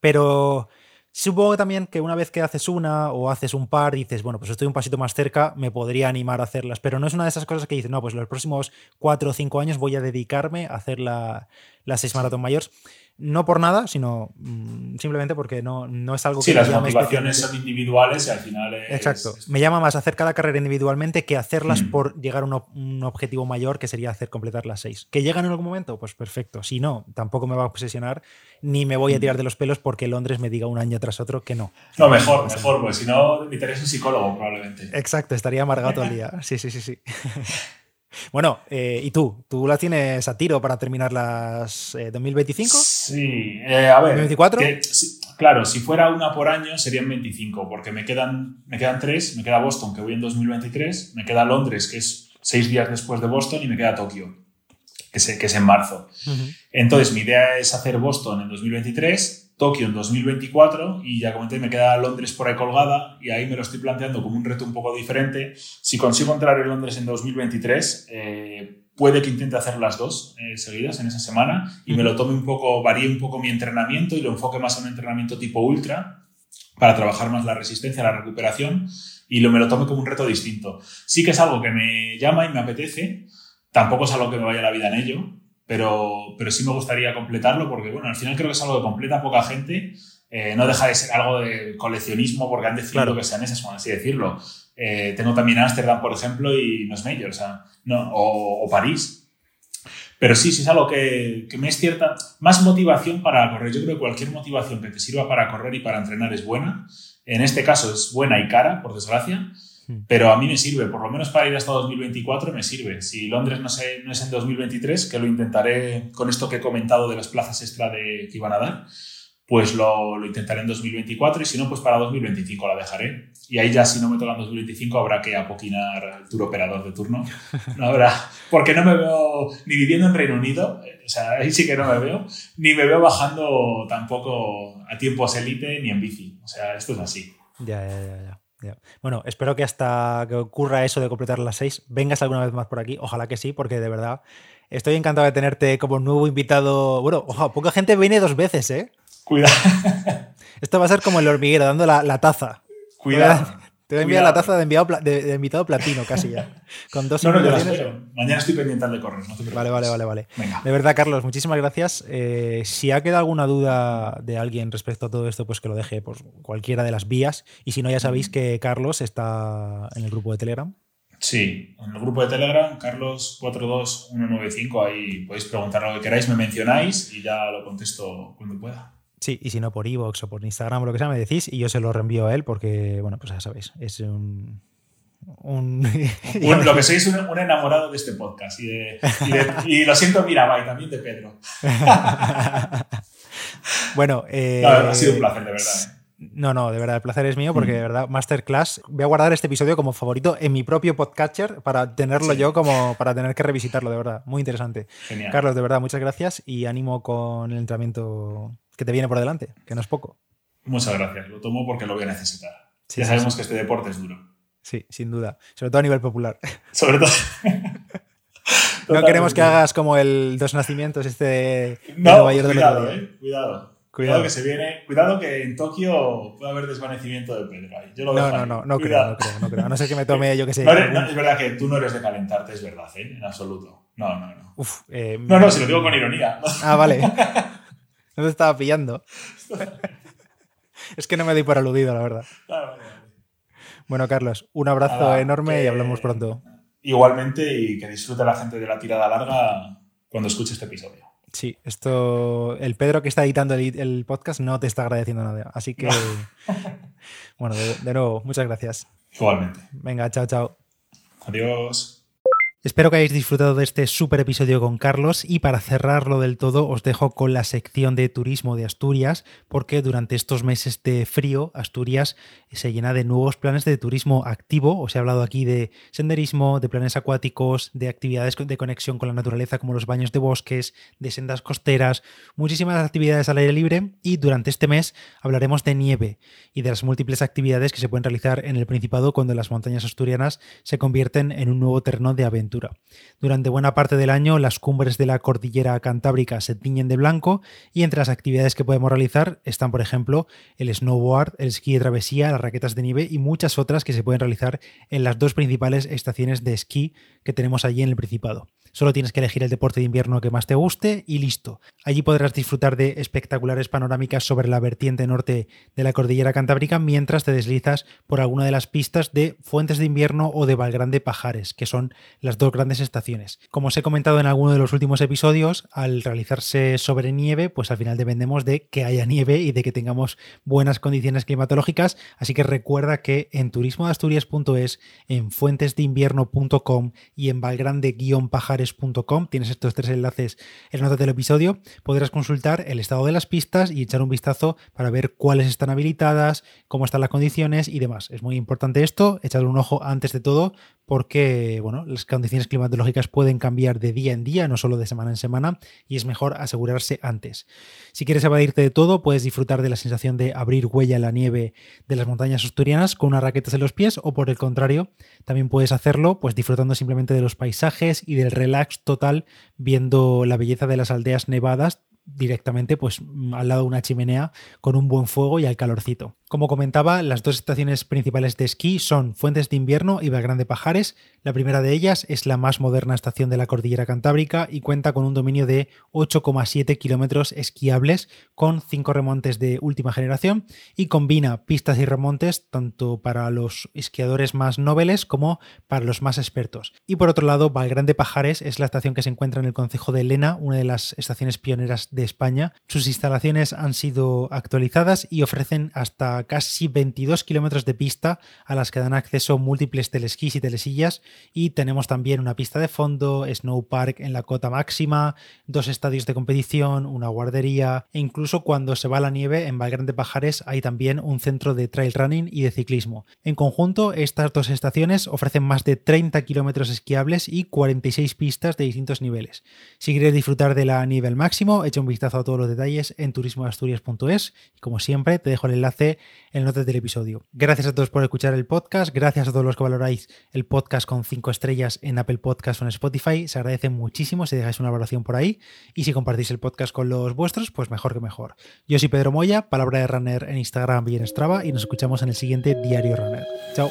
Speaker 1: Pero supongo también que una vez que haces una o haces un par, dices, bueno, pues estoy un pasito más cerca, me podría animar a hacerlas. Pero no es una de esas cosas que dices, no, pues los próximos cuatro o cinco años voy a dedicarme a hacer la, las seis maratón mayores no por nada, sino mm, simplemente porque no, no es algo
Speaker 2: que... Sí, las motivaciones son individuales y al final es...
Speaker 1: Exacto. Me llama más hacer cada carrera individualmente que hacerlas mm. por llegar a un, objetivo mayor que sería hacer completar las seis. ¿Que llegan en algún momento? Pues perfecto. Si no, tampoco me va a obsesionar ni me voy a mm. tirar de los pelos porque Londres me diga un año tras otro que no.
Speaker 2: No, mejor, mejor, pues si no, me interesa un psicólogo probablemente.
Speaker 1: Exacto, estaría amargado todo el día. Sí, sí, sí, sí. Bueno, eh, ¿y tú? ¿Tú las tienes a tiro para terminar las 2025? Eh,
Speaker 2: sí, eh, a ver.
Speaker 1: ¿2024?
Speaker 2: claro, si fuera una por año serían 25, porque me quedan, me quedan tres. Me queda Boston, que voy en 2023, me queda Londres, que es seis días después de Boston, y me queda Tokio, que que es en marzo. Entonces, mi idea es hacer Boston en 2023 Tokio en 2024 y ya comenté, me queda Londres por ahí colgada y ahí me lo estoy planteando como un reto un poco diferente. Si consigo entrar en Londres en 2023, eh, puede que intente hacer las dos eh, seguidas en esa semana y me lo tome un poco, varíe un poco mi entrenamiento y lo enfoque más a un entrenamiento tipo ultra para trabajar más la resistencia, la recuperación y lo, me lo tome como un reto distinto. Sí que es algo que me llama y me apetece, tampoco es algo que me vaya la vida en ello, pero, pero sí me gustaría completarlo porque, bueno, al final creo que es algo que completa poca gente. Eh, no deja de ser algo de coleccionismo porque han decidido que sean esas, por así decirlo. Eh, tengo también Ámsterdam, por ejemplo, y no es Major, o, sea, no, o, París. Pero sí, sí es algo que, que, me es cierta. Más motivación para correr. Yo creo que cualquier motivación que te sirva para correr y para entrenar es buena. En este caso es buena y cara, por desgracia. Hmm. Pero a mí me sirve, por lo menos para ir hasta 2024 me sirve. Si Londres no, sé, no es en 2023, que lo intentaré con esto que he comentado de las plazas extra de, que iban a dar, pues lo, lo, intentaré en 2024 y si no, pues para 2025 la dejaré. Y ahí ya si no me toca en 2025 habrá que apoquinar al tour operador de turno. No habrá, porque no me veo ni viviendo en Reino Unido, o sea, ahí sí que no me veo, ni me veo bajando tampoco a tiempos élite ni en bici. O sea, esto es así.
Speaker 1: Ya, ya, ya. ya. Bueno, espero que hasta que ocurra eso de completar las seis, vengas alguna vez más por aquí. Ojalá que sí, porque de verdad estoy encantado de tenerte como nuevo invitado. Bueno, ojalá, poca gente viene dos veces, ¿eh?
Speaker 2: Cuidado.
Speaker 1: Esto va a ser como el hormiguero, dando la, taza.
Speaker 2: Cuidado.
Speaker 1: Te voy a enviar la taza de, invitado platino casi ya. Con dos
Speaker 2: no, no, Mañana estoy pendiente de correr.
Speaker 1: vale, vale, vale, vale. De verdad, Carlos, muchísimas gracias. Eh, si ha quedado alguna duda de alguien respecto a todo esto, pues que lo deje por cualquiera de las vías. Y si no, ya sabéis que Carlos está en el grupo de Telegram.
Speaker 2: Sí, en el grupo de Telegram, Carlos42195, ahí podéis preguntar lo que queráis, me mencionáis y ya lo contesto cuando pueda.
Speaker 1: Sí, y si no por iVoox o por Instagram o lo que sea, me decís y yo se lo reenvío a él porque, bueno, pues ya sabéis, es un... un...
Speaker 2: lo que sois un, un, enamorado de este podcast y, de, y, lo siento, mira, y también de Pedro.
Speaker 1: bueno, eh,
Speaker 2: ha sido un placer, de verdad. ¿eh?
Speaker 1: No, no, de verdad, el placer es mío porque de verdad, Masterclass, voy a guardar este episodio como favorito en mi propio podcatcher para tenerlo yo como para tener que revisitarlo, de verdad. Muy interesante.
Speaker 2: Genial.
Speaker 1: Carlos, de verdad, muchas gracias y ánimo con el entrenamiento que te viene por delante, que no es poco.
Speaker 2: Muchas gracias, lo tomo porque lo voy a necesitar. ya sabemos que este deporte es duro.
Speaker 1: Sí, sin duda. Sobre todo a nivel popular.
Speaker 2: Sobre todo.
Speaker 1: no queremos que hagas como el dos nacimientos este de,
Speaker 2: no, cuidado, eh, cuidado. Cuidado que se viene. Cuidado que en Tokio puede haber desvanecimiento de Pedro. Yo lo
Speaker 1: no, no, no, no creo, no creo, no creo. A no ser que me tome, yo que sé.
Speaker 2: es verdad que tú no eres de calentarte, es verdad, ¿eh? En absoluto. No, no, no.
Speaker 1: Uf, eh,
Speaker 2: no, no, si lo digo con ironía.
Speaker 1: Ah, vale. No te estaba pillando. es que no me doy por aludido, la verdad. Bueno, Carlos, un abrazo enorme y hablamos pronto.
Speaker 2: Igualmente y que disfrute la gente de la tirada larga cuando escuche este episodio.
Speaker 1: Sí, esto. El Pedro que está editando el, podcast no te está agradeciendo nada. Así que. bueno, de nuevo, muchas gracias.
Speaker 2: Igualmente.
Speaker 1: Venga, chao, chao.
Speaker 2: Adiós.
Speaker 1: Espero que hayáis disfrutado de este super episodio con Carlos y para cerrarlo del todo os dejo con la sección de turismo de Asturias porque durante estos meses de frío Asturias se llena de nuevos planes de turismo activo. Os he hablado aquí de senderismo, de planes acuáticos, de actividades de conexión con la naturaleza como los baños de bosques, de sendas costeras, muchísimas actividades al aire libre y durante este mes hablaremos de nieve y de las múltiples actividades que se pueden realizar en el Principado cuando las montañas asturianas se convierten en un nuevo terreno de aventura durante buena parte del año las cumbres de la cordillera cantábrica se tiñen de blanco y entre las actividades que podemos realizar están, por ejemplo, el snowboard, el esquí de travesía, las raquetas de nieve y muchas otras que se pueden realizar en las dos principales estaciones de esquí que tenemos allí en el Principado. Solo tienes que elegir el deporte de invierno que más te guste y listo. Allí podrás disfrutar de espectaculares panorámicas sobre la vertiente norte de la cordillera cantábrica mientras te deslizas por alguna de las pistas de Fuentes de Invierno o de Valgrande Pajares, que son las dos grandes estaciones. Como os he comentado en alguno de los últimos episodios, al realizarse sobre nieve, pues al final dependemos de que haya nieve y de que tengamos buenas condiciones climatológicas, así que recuerda que en turismoasturias.es, en fuentesdeinvierno.com y en valgrande-pajares tienes estos tres enlaces en nota del episodio, podrás consultar el estado de las pistas y echar un vistazo para ver cuáles están habilitadas, cómo están las condiciones y demás. Es muy importante esto, echarle un ojo antes de todo porque bueno, las condiciones climatológicas pueden cambiar de día en día, no solo de semana en semana, y es mejor asegurarse antes. Si quieres evadirte de todo, puedes disfrutar de la sensación de abrir huella en la nieve de las montañas asturianas con unas raquetas en los pies, o por el contrario, también puedes hacerlo pues disfrutando simplemente de los paisajes y del relax total viendo la belleza de las aldeas nevadas directamente pues al lado de una chimenea con un buen fuego y al calorcito. Como comentaba, las dos estaciones principales de esquí son Fuentes de Invierno y Belgrande Pajares. La primera de ellas es la más moderna estación de la cordillera cantábrica y cuenta con un dominio de 8,7 kilómetros esquiables con 5 remontes de última generación y combina pistas y remontes tanto para los esquiadores más nobles como para los más expertos. Y por otro lado, Valgrande Pajares es la estación que se encuentra en el concejo de Lena, una de las estaciones pioneras de España. Sus instalaciones han sido actualizadas y ofrecen hasta casi 22 kilómetros de pista a las que dan acceso múltiples telesquís y telesillas y tenemos también una pista de fondo, snow park en la cota máxima, dos estadios de competición, una guardería e incluso cuando se va la nieve en Valgrande Pajares hay también un centro de trail running y de ciclismo. En conjunto, estas dos estaciones ofrecen más de 30 kilómetros esquiables y 46 pistas de distintos niveles. Si quieres disfrutar de la nivel máximo, echa un un vistazo a todos los detalles en turismoasturias.es y como siempre te dejo el enlace en notas del episodio. Gracias a todos por escuchar el podcast, gracias a todos los que valoráis el podcast con 5 estrellas en Apple Podcast o en Spotify, se agradece muchísimo si dejáis una valoración por ahí y si compartís el podcast con los vuestros, pues mejor que mejor. Yo soy Pedro Moya, palabra de runner en Instagram y en Strava y nos escuchamos en el siguiente Diario Runner. Chao.